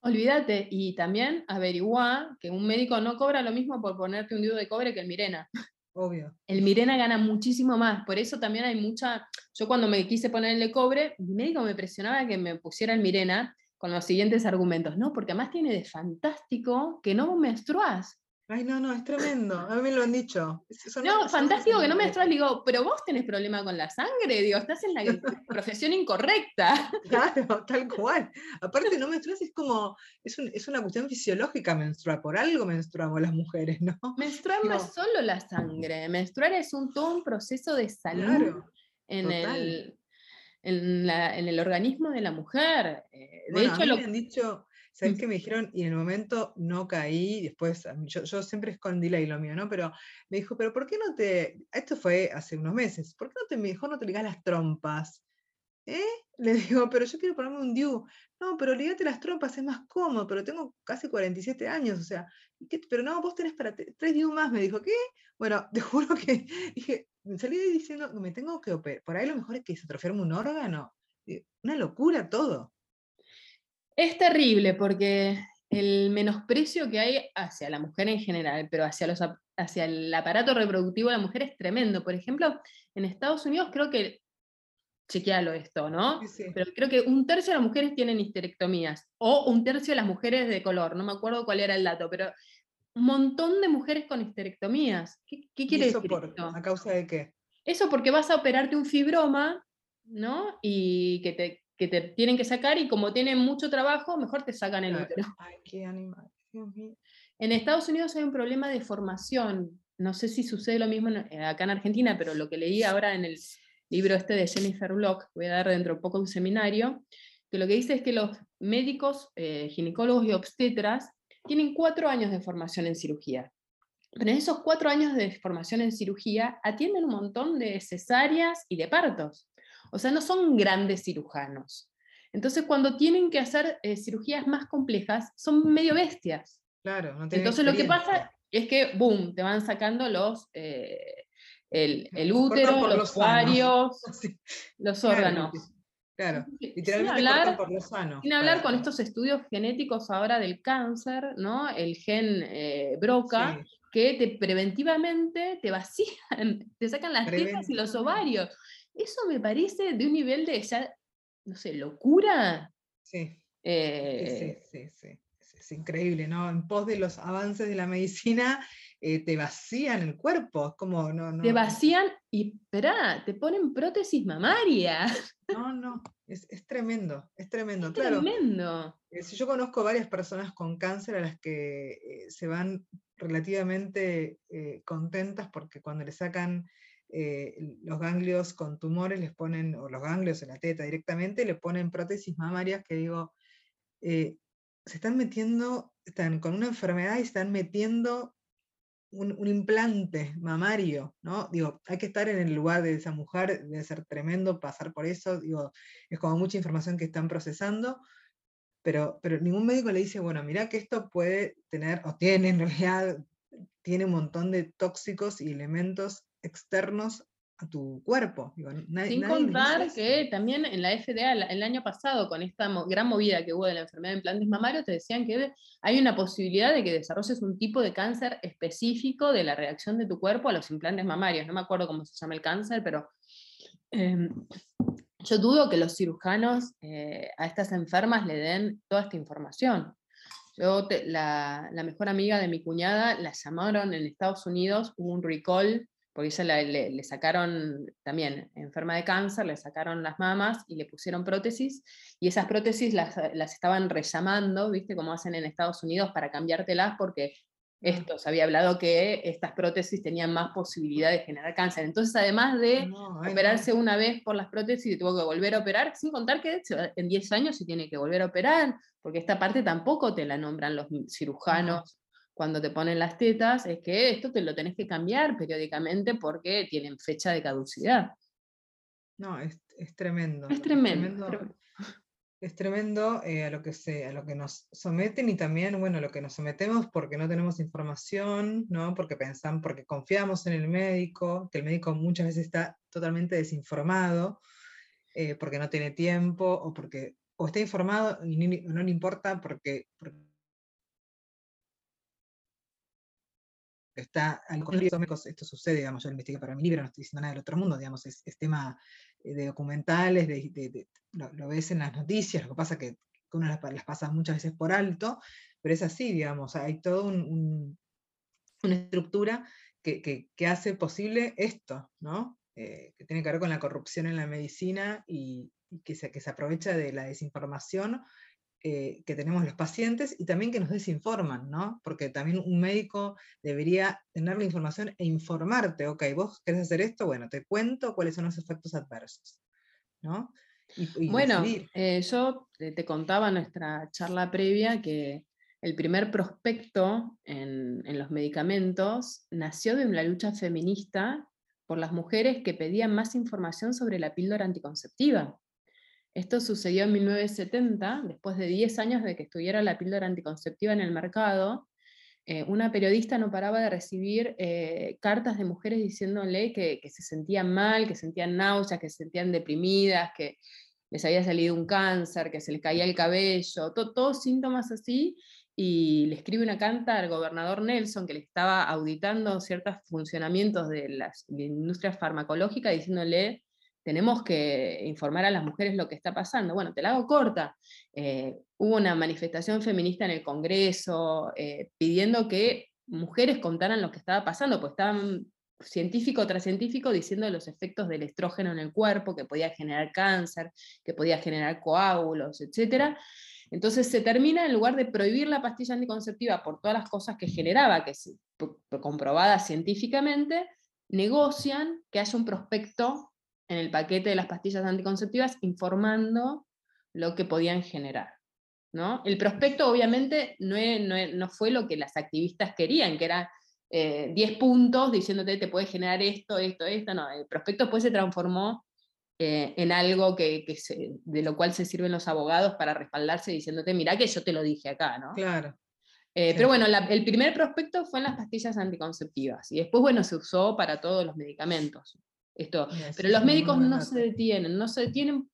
Olvídate, y también averigua que un médico no cobra lo mismo por ponerte un duro de cobre que el Mirena. obvio. El Mirena gana muchísimo más, por eso también hay mucha... Yo cuando me quise ponerle cobre, mi médico me presionaba que me pusiera el Mirena con los siguientes argumentos, ¿no? Porque además tiene de fantástico que no menstruás. Ay, no, no, es tremendo. A mí me lo han dicho. no, fantástico que no menstruas. Digo, pero vos tenés problema con la sangre. Digo, estás en la profesión incorrecta. <laughs> Claro, tal cual. Aparte, no menstruas es como, es, es, una cuestión fisiológica menstruar. Por algo menstruamos las mujeres, ¿no? Menstruar no, es solo la sangre. Menstruar es un, todo un proceso de salud en, el, en, en, el organismo de la mujer. Eh, de hecho, lo... me han dicho ¿Sabes qué me dijeron? Y en el momento no caí, después, yo, yo siempre escondí la lo mío, ¿no? Pero me dijo, pero ¿por qué no te, esto fue hace unos meses, ¿por qué no te, mejor no te ligas las trompas? ¿Eh? Le <laughs> digo, pero yo quiero ponerme un DIU. No, pero ligate las trompas, es más cómodo, pero tengo casi 47 años, o sea, pero no, vos tenés para tres DIU más, me dijo, ¿qué? Bueno, <laughs> te juro que dije, salí diciendo, me tengo que operar, por ahí lo mejor es que se atrofiarme un órgano. Una locura todo. Es terrible porque el menosprecio que hay hacia la mujer en general, pero hacia, los, hacia el aparato reproductivo de la mujer es tremendo. Por ejemplo, en Estados Unidos creo que, chequealo esto, ¿no? Pero creo que un tercio de las mujeres tienen histerectomías, o un tercio de las mujeres de color, no me acuerdo cuál era el dato, pero un montón de mujeres con histerectomías. ¿Qué, quiere eso decir por, ¿A causa de qué? Eso porque vas a operarte un fibroma, ¿no? Y que te que te tienen que sacar y como tienen mucho trabajo, mejor te sacan el útero. Ay, qué animal. En Estados Unidos hay un problema de formación. No sé si sucede lo mismo eh, acá en Argentina, pero lo que leí ahora en el libro este de Jennifer Block, voy a dar dentro de poco un seminario, que lo que dice es que los médicos, eh, ginecólogos y obstetras tienen cuatro años de formación en cirugía. Pero en esos cuatro años de formación en cirugía atienden un montón de cesáreas y de partos. O sea, no son grandes cirujanos. Entonces, cuando tienen que hacer eh, cirugías más complejas, son medio bestias. Claro, no Entonces, lo que pasa es que, boom, te van sacando los, eh, el, útero, los ovarios, los órganos. <laughs> Claro, literalmente sin hablar, por lo sano. Sin hablar con estos estudios genéticos ahora del cáncer, ¿no? El gen eh, broca, que te preventivamente te vacían, <laughs> te sacan las tetas y los ovarios. Eso me parece de un nivel de no sé, locura. Sí. Eh, sí, sí, sí, Es increíble, ¿no? En pos de los avances de la medicina, eh, te vacían el cuerpo, es como, no, no. Te vacían y, espera, te ponen prótesis mamaria. <laughs> No, no, es, tremendo, es tremendo, es claro. Tremendo. Eh, si yo conozco varias personas con cáncer a las que se van relativamente contentas porque cuando le sacan eh, los ganglios con tumores les ponen, o los ganglios en la teta directamente, le ponen prótesis mamarias que digo, eh, se están metiendo, están con una enfermedad y están metiendo un, implante mamario, ¿no? Digo, hay que estar en el lugar de esa mujer, debe ser tremendo pasar por eso, digo, es como mucha información que están procesando, pero, pero ningún médico le dice, bueno, mira que esto puede tener, o tiene en realidad, tiene un montón de tóxicos y elementos externos a tu cuerpo. Sin contar que también en la FDA el año pasado, con esta gran movida que hubo de la enfermedad de implantes mamarios, te decían que hay una posibilidad de que desarrolles un tipo de cáncer específico de la reacción de tu cuerpo a los implantes mamarios. No me acuerdo cómo se llama el cáncer, pero em, yo dudo que los cirujanos eh, a estas enfermas le den toda esta información. Yo, la, la mejor amiga de mi cuñada la llamaron en Estados Unidos, hubo un recall porque ella le, sacaron también enferma de cáncer, le sacaron las mamas y le pusieron prótesis, y esas prótesis las, estaban rellamando, ¿viste? Como hacen en Estados Unidos para cambiártelas, porque esto se había hablado que estas prótesis tenían más posibilidad de generar cáncer. Entonces, además de operarse una vez por las prótesis, tuvo que volver a operar, sin contar que en 10 años se tiene que volver a operar, porque esta parte tampoco te la nombran los cirujanos cuando te ponen las tetas es que esto te lo tenés que cambiar periódicamente porque tienen fecha de caducidad. No, es, tremendo. Es tremendo. Es tremendo, eh, a, lo que se, a lo que nos someten y también, bueno, a lo que nos sometemos porque no tenemos información, ¿no? Porque pensamos, porque confiamos en el médico, que el médico muchas veces está totalmente desinformado, eh, porque no tiene tiempo, o porque o está informado y no, le importa porque porque está al esto sucede, digamos, yo lo investigué para mi libro, no estoy diciendo nada del otro mundo, digamos, es, tema eh, de documentales, lo, ves en las noticias, lo que pasa que uno las, pasa muchas veces por alto, pero es así, digamos, hay toda una estructura que, hace posible esto, ¿no? Eh, que tiene que ver con la corrupción en la medicina y, que, se, que se aprovecha de la desinformación eh, que tenemos los pacientes y también que nos desinforman, ¿no? Porque también un médico debería tener la información e informarte, ok, vos querés hacer esto, bueno, te cuento cuáles son los efectos adversos, ¿no? bueno, eh, yo te contaba en nuestra charla previa que el primer prospecto en, en, los medicamentos nació de una lucha feminista por las mujeres que pedían más información sobre la píldora anticonceptiva. Esto sucedió en 1970, después de 10 años de que estuviera la píldora anticonceptiva en el mercado. Eh, una periodista no paraba de recibir eh, cartas de mujeres diciéndole que, se sentían mal, que sentían náuseas, que se sentían deprimidas, que les había salido un cáncer, que se les caía el cabello, todos síntomas así, y le escribe una carta al gobernador Nelson, que le estaba auditando ciertos funcionamientos de la industria farmacológica, diciéndole tenemos que informar a las mujeres lo que está pasando. Bueno, te la hago corta. Eh, hubo una manifestación feminista en el Congreso eh, pidiendo que mujeres contaran lo que estaba pasando, pues estaban científico tras científico diciendo los efectos del estrógeno en el cuerpo, que podía generar cáncer, que podía generar coágulos, etc. Entonces se termina, en lugar de prohibir la pastilla anticonceptiva por todas las cosas que generaba, que es comprobada científicamente, negocian que haya un prospecto en el paquete de las pastillas anticonceptivas informando lo que podían generar. ¿no? El prospecto obviamente no, no, fue lo que las activistas querían, que era 10 eh, puntos diciéndote te puede generar esto, esto, esto. No, el prospecto después se transformó eh, en algo que, de lo cual se sirven los abogados para respaldarse diciéndote, mira que yo te lo dije acá, ¿no? Claro. Eh, pero bueno, el primer prospecto fue en las pastillas anticonceptivas y después, bueno, se usó para todos los medicamentos. Esto. Pero los médicos no se detienen, no se detienen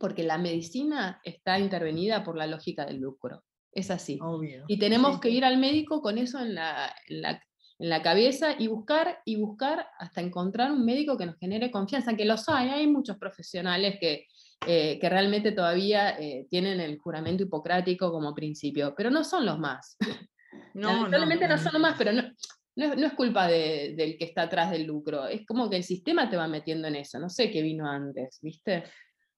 porque la medicina está intervenida por la lógica del lucro. Es así. Y tenemos que ir al médico con eso en la, en la, cabeza y buscar y buscar hasta encontrar un médico que nos genere confianza, que los hay, hay muchos profesionales que, eh, que realmente todavía eh, tienen el juramento hipocrático como principio, pero no son los más. <laughs> No, Lamentablemente no, no, son los más, pero no, no es, culpa del que está atrás del lucro, es como que el sistema te va metiendo en eso, no sé qué vino antes, ¿viste?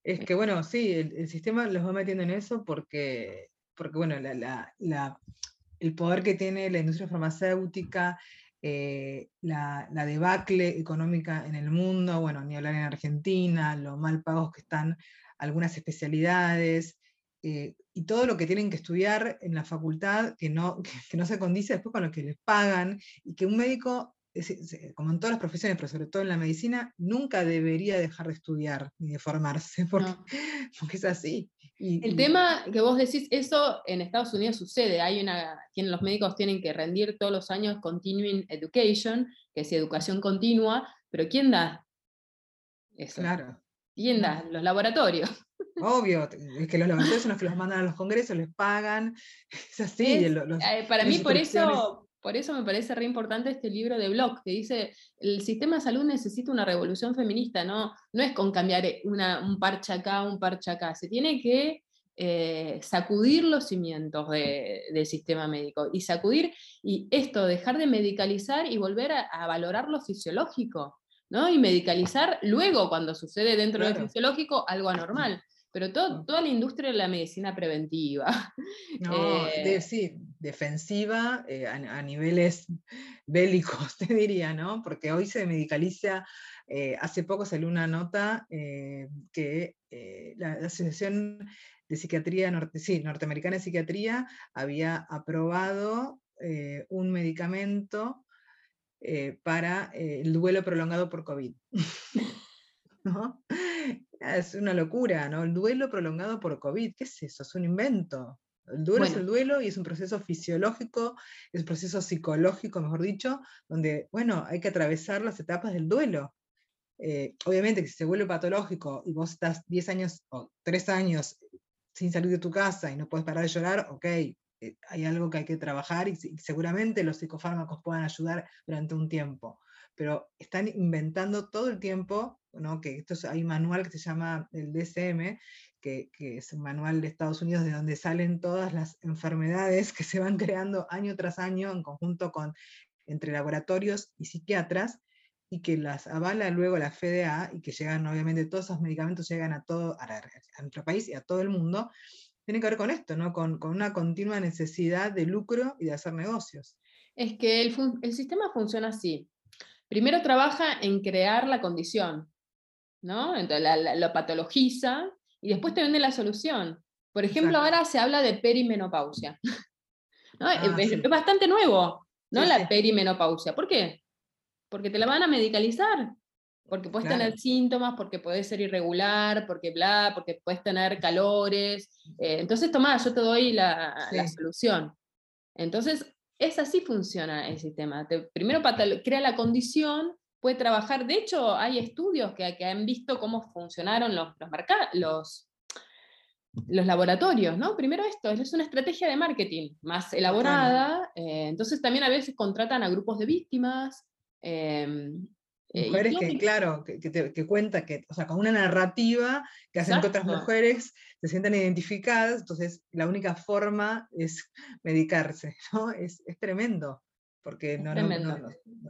Es que bueno, sí, el, sistema los va metiendo en eso porque, porque bueno, el poder que tiene la industria farmacéutica, eh, la, debacle económica en el mundo, bueno, ni hablar en Argentina, lo mal pagos que están algunas especialidades, eh, y todo lo que tienen que estudiar en la facultad que no, <laughs> que, no se condice después con lo que les pagan, y que un médico, como en todas las profesiones, pero sobre todo en la medicina, nunca debería dejar de estudiar ni de formarse, <laughs> porque, porque es así. el tema que vos decís, eso en Estados Unidos sucede, hay una, los médicos tienen que rendir todos los años Continuing Education, que es educación continua, pero ¿quién da eso? Claro. ¿Quién da? Los laboratorios. Obvio, es que los laboratorios son los que los mandan a los congresos, les pagan, <laughs> es así. Eh, para mí por eso, por eso me parece re importante este libro de Bloch, que dice, el sistema de salud necesita una revolución feminista, no, no es con cambiar eh, un parche acá, un parche acá, se tiene que eh, sacudir los cimientos del sistema médico y sacudir, y esto, dejar de medicalizar y volver a, valorar lo fisiológico. ¿no? Y medicalizar luego, cuando sucede dentro del fisiológico, algo anormal pero toda la industria de la medicina preventiva. <laughs> No, eh, sí, defensiva eh, a, niveles bélicos, <laughs> te diría, ¿no? Porque hoy se medicaliza, eh, hace poco salió una nota que la, Asociación de Psiquiatría Norteamericana de Psiquiatría había aprobado un medicamento para el duelo prolongado por COVID. <laughs> ¿No? Es una locura, ¿no? El duelo prolongado por COVID, ¿qué es eso? Es un invento. El duelo es el duelo y es un proceso fisiológico, es un proceso psicológico, mejor dicho, donde, bueno, hay que atravesar las etapas del duelo. Eh, obviamente que si se vuelve patológico y vos estás 10 años o 3 años sin salir de tu casa y no puedes parar de llorar, ok, eh, hay algo que hay que trabajar y, seguramente los psicofármacos puedan ayudar durante un tiempo, pero están inventando todo el tiempo, ¿no? que esto hay un manual que se llama el DSM, que, es un manual de Estados Unidos de donde salen todas las enfermedades que se van creando año tras año en conjunto con entre laboratorios y psiquiatras, y que las avala luego la FDA y que llegan, obviamente, todos esos medicamentos llegan a todo, a, nuestro país y a todo el mundo, tiene que ver con esto, ¿no? Con, una continua necesidad de lucro y de hacer negocios. Es que el sistema funciona así. Primero trabaja en crear la condición, ¿no? Entonces lo patologiza y después te vende la solución. Por ejemplo, ahora se habla de perimenopausia. <laughs> ¿no? Ah, es, bastante nuevo, ¿no? la perimenopausia. ¿Por qué? porque te la van a medicalizar, porque puedes tener síntomas, porque puedes ser irregular, porque bla, porque puedes tener calores. Eh, entonces, toma, yo te doy la, solución. Entonces, es así funciona el sistema. primero crea la condición, puede trabajar. De hecho, hay estudios que, que han visto cómo funcionaron los, los, los, los laboratorios, ¿no? Primero esto, es una estrategia de marketing más elaborada. Eh, entonces, también a veces contratan a grupos de víctimas, Em, eh, mujeres que, claro, que, que, cuenta que, o sea, con una narrativa que hacen que otras mujeres se sientan identificadas, entonces la única forma es medicarse, <laughs> ¿no? Es, es tremendo, porque no,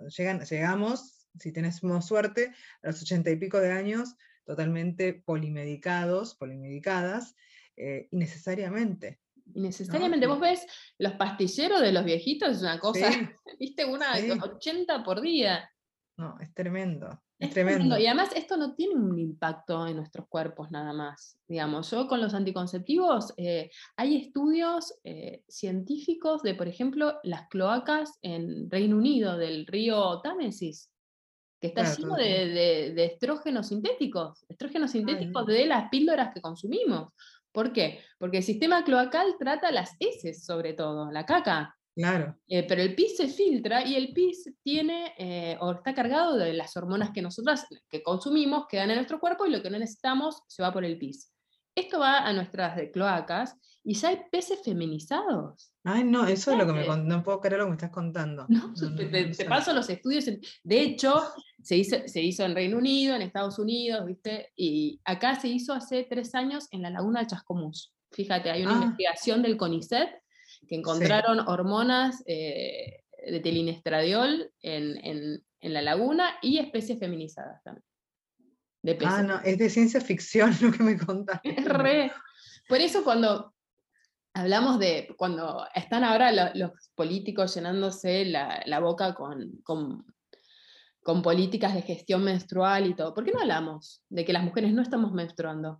llegan, llegamos, si tenemos suerte, a los ochenta y pico de años, totalmente polimedicados, polimedicadas, eh, innecesariamente. Innecesariamente, vos ves los pastilleros de los viejitos, es una cosa, <laughs> viste, una 80 por día. No, es tremendo. Es, tremendo. Y además esto no tiene un impacto en nuestros cuerpos nada más. Digamos, yo con los anticonceptivos, eh, hay estudios eh, científicos de, por ejemplo, las cloacas en Reino Unido, del río Támesis, que está lleno de, de, estrógenos sintéticos, estrógenos sintéticos de las píldoras que consumimos. ¿Por qué? Porque el sistema cloacal trata las heces sobre todo, la caca. Claro. Eh, pero el pis se filtra y el pis tiene eh, o está cargado de las hormonas que nosotras que consumimos, quedan en nuestro cuerpo y lo que no necesitamos se va por el pis. Esto va a nuestras cloacas y ya hay peces feminizados. Ay, no, eso es lo que me no puedo creer lo que me estás contando. No, te, paso los estudios. de hecho, se hizo, se hizo en Reino Unido, en Estados Unidos, ¿viste? Y acá se hizo hace tres años en la laguna de Chascomús. Fíjate, hay una ah. investigación del CONICET que encontraron hormonas eh, de telinestradiol en, en, en, la laguna y especies feminizadas también. De ah, no, es de ciencia ficción <laughs> lo que me contaste. Es re. Por eso cuando hablamos de cuando están ahora los políticos llenándose la, boca con, con, políticas de gestión menstrual y todo, ¿por qué no hablamos de que las mujeres no estamos menstruando?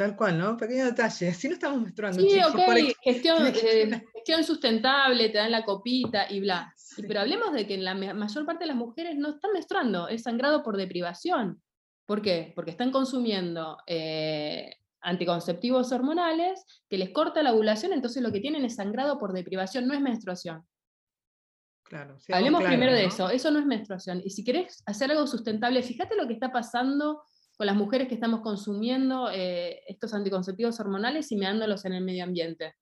Tal cual, ¿no? Pequeño detalle, si no estamos menstruando. Sí, ok, gestión, eh, gestión, sustentable, te dan la copita y bla. Pero hablemos de que la mayor parte de las mujeres no están menstruando, es sangrado por deprivación. ¿Por qué? Porque están consumiendo eh, anticonceptivos hormonales que les corta la ovulación, entonces lo que tienen es sangrado por deprivación, no es menstruación. Claro, Hablemos primero de eso, eso no es menstruación. Y si querés hacer algo sustentable, fíjate lo que está pasando con las mujeres que estamos consumiendo eh, estos anticonceptivos hormonales y meándolos en el medio ambiente.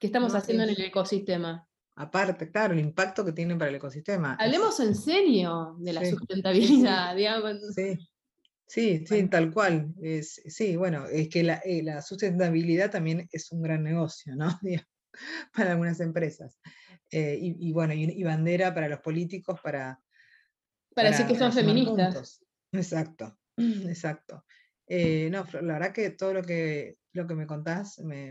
¿Qué estamos haciendo en el ecosistema? Aparte, claro, el impacto que tienen para el ecosistema. Hablemos en serio de la sustentabilidad, <laughs> digamos. Sí. Sí, sí, tal cual. Es, sí, bueno, es que la, eh, sustentabilidad también es un gran negocio, ¿no? <laughs> para algunas empresas. Eh, y, bueno, y, bandera para los políticos para... Para, decir que son feministas. Exacto, <clears throat> exacto. Eh, no, la verdad que todo lo que, lo que me contás me,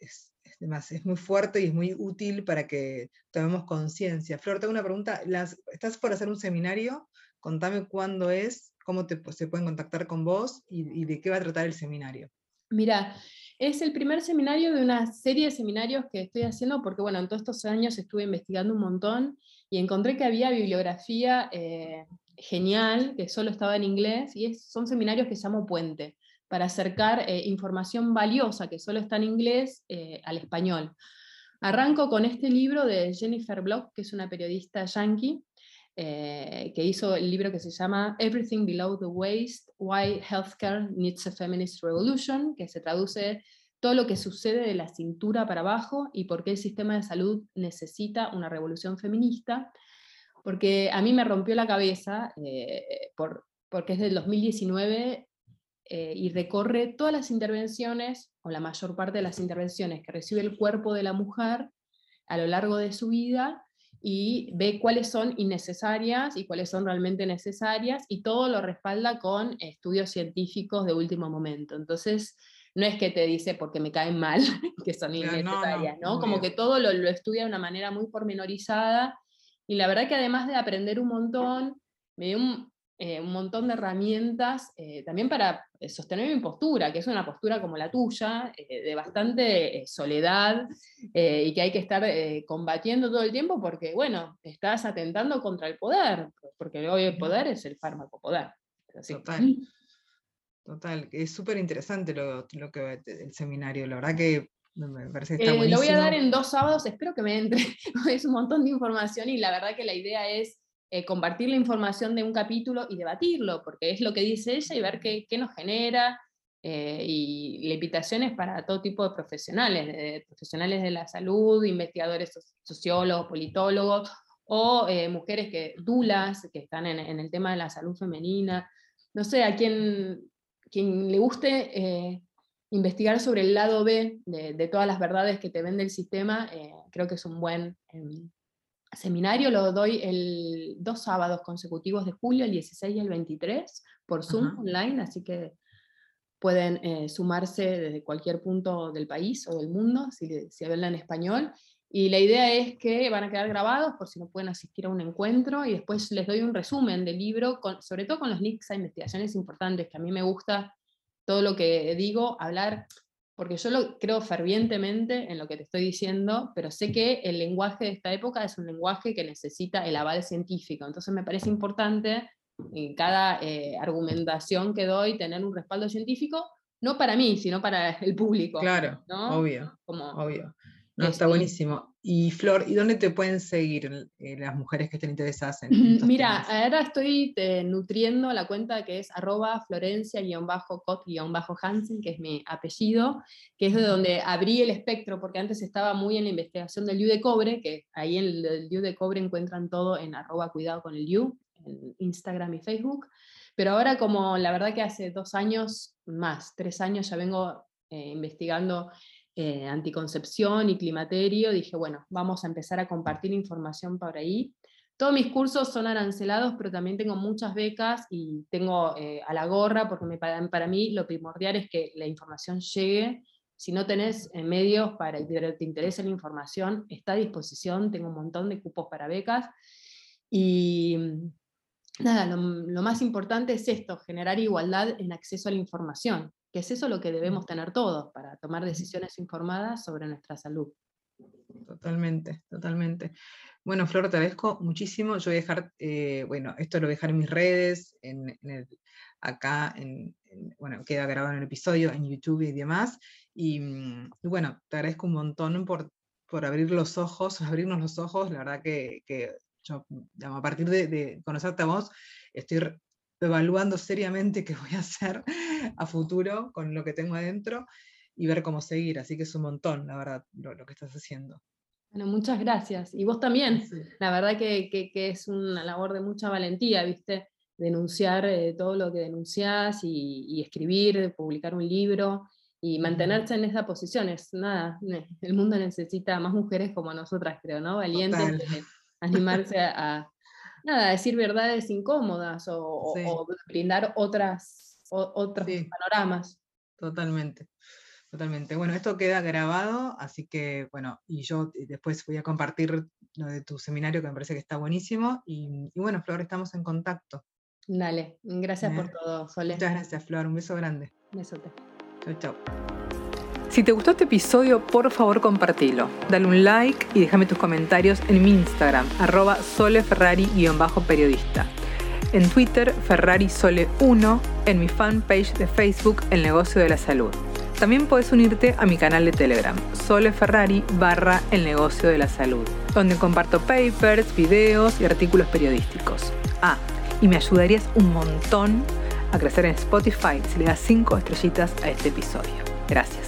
es, es, muy fuerte y es muy útil para que tomemos conciencia. Flor, tengo una pregunta. Las, ¿Estás por hacer un seminario? Contame cuándo es cómo se pueden contactar con vos y, de qué va a tratar el seminario. Mira, es el primer seminario de una serie de seminarios que estoy haciendo porque, bueno, en todos estos años estuve investigando un montón y encontré que había bibliografía eh, genial, que solo estaba en inglés, y son seminarios que llamo Puente, para acercar eh, información valiosa que solo está en inglés eh, al español. Arranco con este libro de Jennifer Block, que es una periodista yankee, eh, que hizo el libro que se llama Everything Below the Waist, Why Healthcare Needs a Feminist Revolution, que se traduce todo lo que sucede de la cintura para abajo y por qué el sistema de salud necesita una revolución feminista, porque a mí me rompió la cabeza, eh, por, porque es del 2019 eh, y recorre todas las intervenciones, o la mayor parte de las intervenciones que recibe el cuerpo de la mujer a lo largo de su vida y ve cuáles son innecesarias y cuáles son realmente necesarias y todo lo respalda con estudios científicos de último momento. Entonces, no es que te dice porque me caen mal <laughs> que son innecesarias, ¿no? Como que todo lo, lo, estudia de una manera muy pormenorizada y la verdad que además de aprender un montón, me dio un, eh, un montón de herramientas eh, también para eh, sostener mi postura, que es una postura como la tuya, de bastante soledad y que hay que estar combatiendo todo el tiempo porque, bueno, estás atentando contra el poder, porque hoy el poder es el fármaco poder. Total. Total, es súper interesante lo, lo, que el seminario, la verdad que me parece que está buenísimo. Lo voy a dar en dos sábados, espero que me entre, <laughs> es un montón de información y la verdad que la idea es eh, compartir la información de un capítulo y debatirlo, porque es lo que dice ella y ver qué, qué nos genera. Eh, y la invitación es para todo tipo de profesionales, profesionales de la salud, investigadores sociólogos, politólogos, o eh, mujeres que, dulas, que están en, en, el tema de la salud femenina. No sé, a quien, quien le guste investigar sobre el lado B de, de, todas las verdades que te vende el sistema, creo que es un buen em, seminario lo doy el, dos sábados consecutivos de julio, el 16 y el 23, por Zoom online, así que pueden eh, sumarse desde cualquier punto del país o del mundo, si, si hablan español. Y la idea es que van a quedar grabados por si no pueden asistir a un encuentro y después les doy un resumen del libro, con, sobre todo con los links a investigaciones importantes, que a mí me gusta todo lo que digo, hablar porque yo lo creo fervientemente en lo que te estoy diciendo, pero sé que el lenguaje de esta época es un lenguaje que necesita el aval científico. Entonces me parece importante en cada eh, argumentación que doy tener un respaldo científico, no para mí, sino para el público. Claro, obvio, Como, obvio. No, está buenísimo. Y Flor, ¿y dónde te pueden seguir eh, las mujeres que estén interesadas en, Mira, ahora estoy eh, nutriendo la cuenta que es arroba florencia-cot-hansen, que es mi apellido, que es de donde abrí el espectro, porque antes estaba muy en la investigación del Yu de cobre, que ahí en el Yu de cobre encuentran todo en arroba cuidado con el Yu, en Instagram y Facebook. Pero ahora como la verdad que hace dos años más, tres años ya vengo eh, investigando eh, anticoncepción y climaterio, dije, bueno, vamos a empezar a compartir información por ahí. Todos mis cursos son arancelados, pero también tengo muchas becas y tengo eh, a la gorra, porque me, para, mí lo primordial es que la información llegue. Si no tenés eh, medios para que te interesa la información, está a disposición, tengo un montón de cupos para becas. Y nada, lo más importante es esto, generar igualdad en acceso a la información que es eso lo que debemos tener todos para tomar decisiones informadas sobre nuestra salud. Totalmente, totalmente. Bueno, Flor, te agradezco muchísimo. Yo voy a dejar, eh, bueno, esto lo voy a dejar en mis redes, en, acá, en, bueno, queda grabado en el episodio, en YouTube y demás. Y, mm, bueno, te agradezco un montón por, por abrir los ojos, <laughs> abrirnos los ojos. La verdad que, yo, a partir de, de, conocerte a vos, estoy evaluando seriamente qué voy a hacer <laughs> a futuro con lo que tengo adentro y ver cómo seguir. Así que es un montón, la verdad, lo, que estás haciendo. Bueno, muchas gracias. Y vos también. La verdad que, que, es una labor de mucha valentía, ¿viste? Denunciar eh, todo lo que denunciás y, escribir, publicar un libro y mantenerse en esa posición. Es nada, el mundo necesita más mujeres como nosotras, creo, ¿no? Valientes, animarse a, nada, decir verdades incómodas o, brindar otras, otros panoramas. Totalmente. Totalmente. Bueno, esto queda grabado, así que bueno, y yo después voy a compartir lo de tu seminario que me parece que está buenísimo. Y, bueno, Flor, estamos en contacto. Dale, gracias por todo, Sole. Muchas gracias, Flor. Un beso grande. Besote. Chau, chau. Si te gustó este episodio, por favor compartilo. Dale un like y déjame tus comentarios en mi Instagram, arroba soleferrari-periodista. En Twitter, FerrariSole1, en mi fanpage de Facebook, El Negocio de la Salud. También puedes unirte a mi canal de Telegram, soleferrari barra El Negocio de la Salud, donde comparto papers, videos y artículos periodísticos. Ah, y me ayudarías un montón a crecer en Spotify si le das 5 estrellitas a este episodio. Gracias.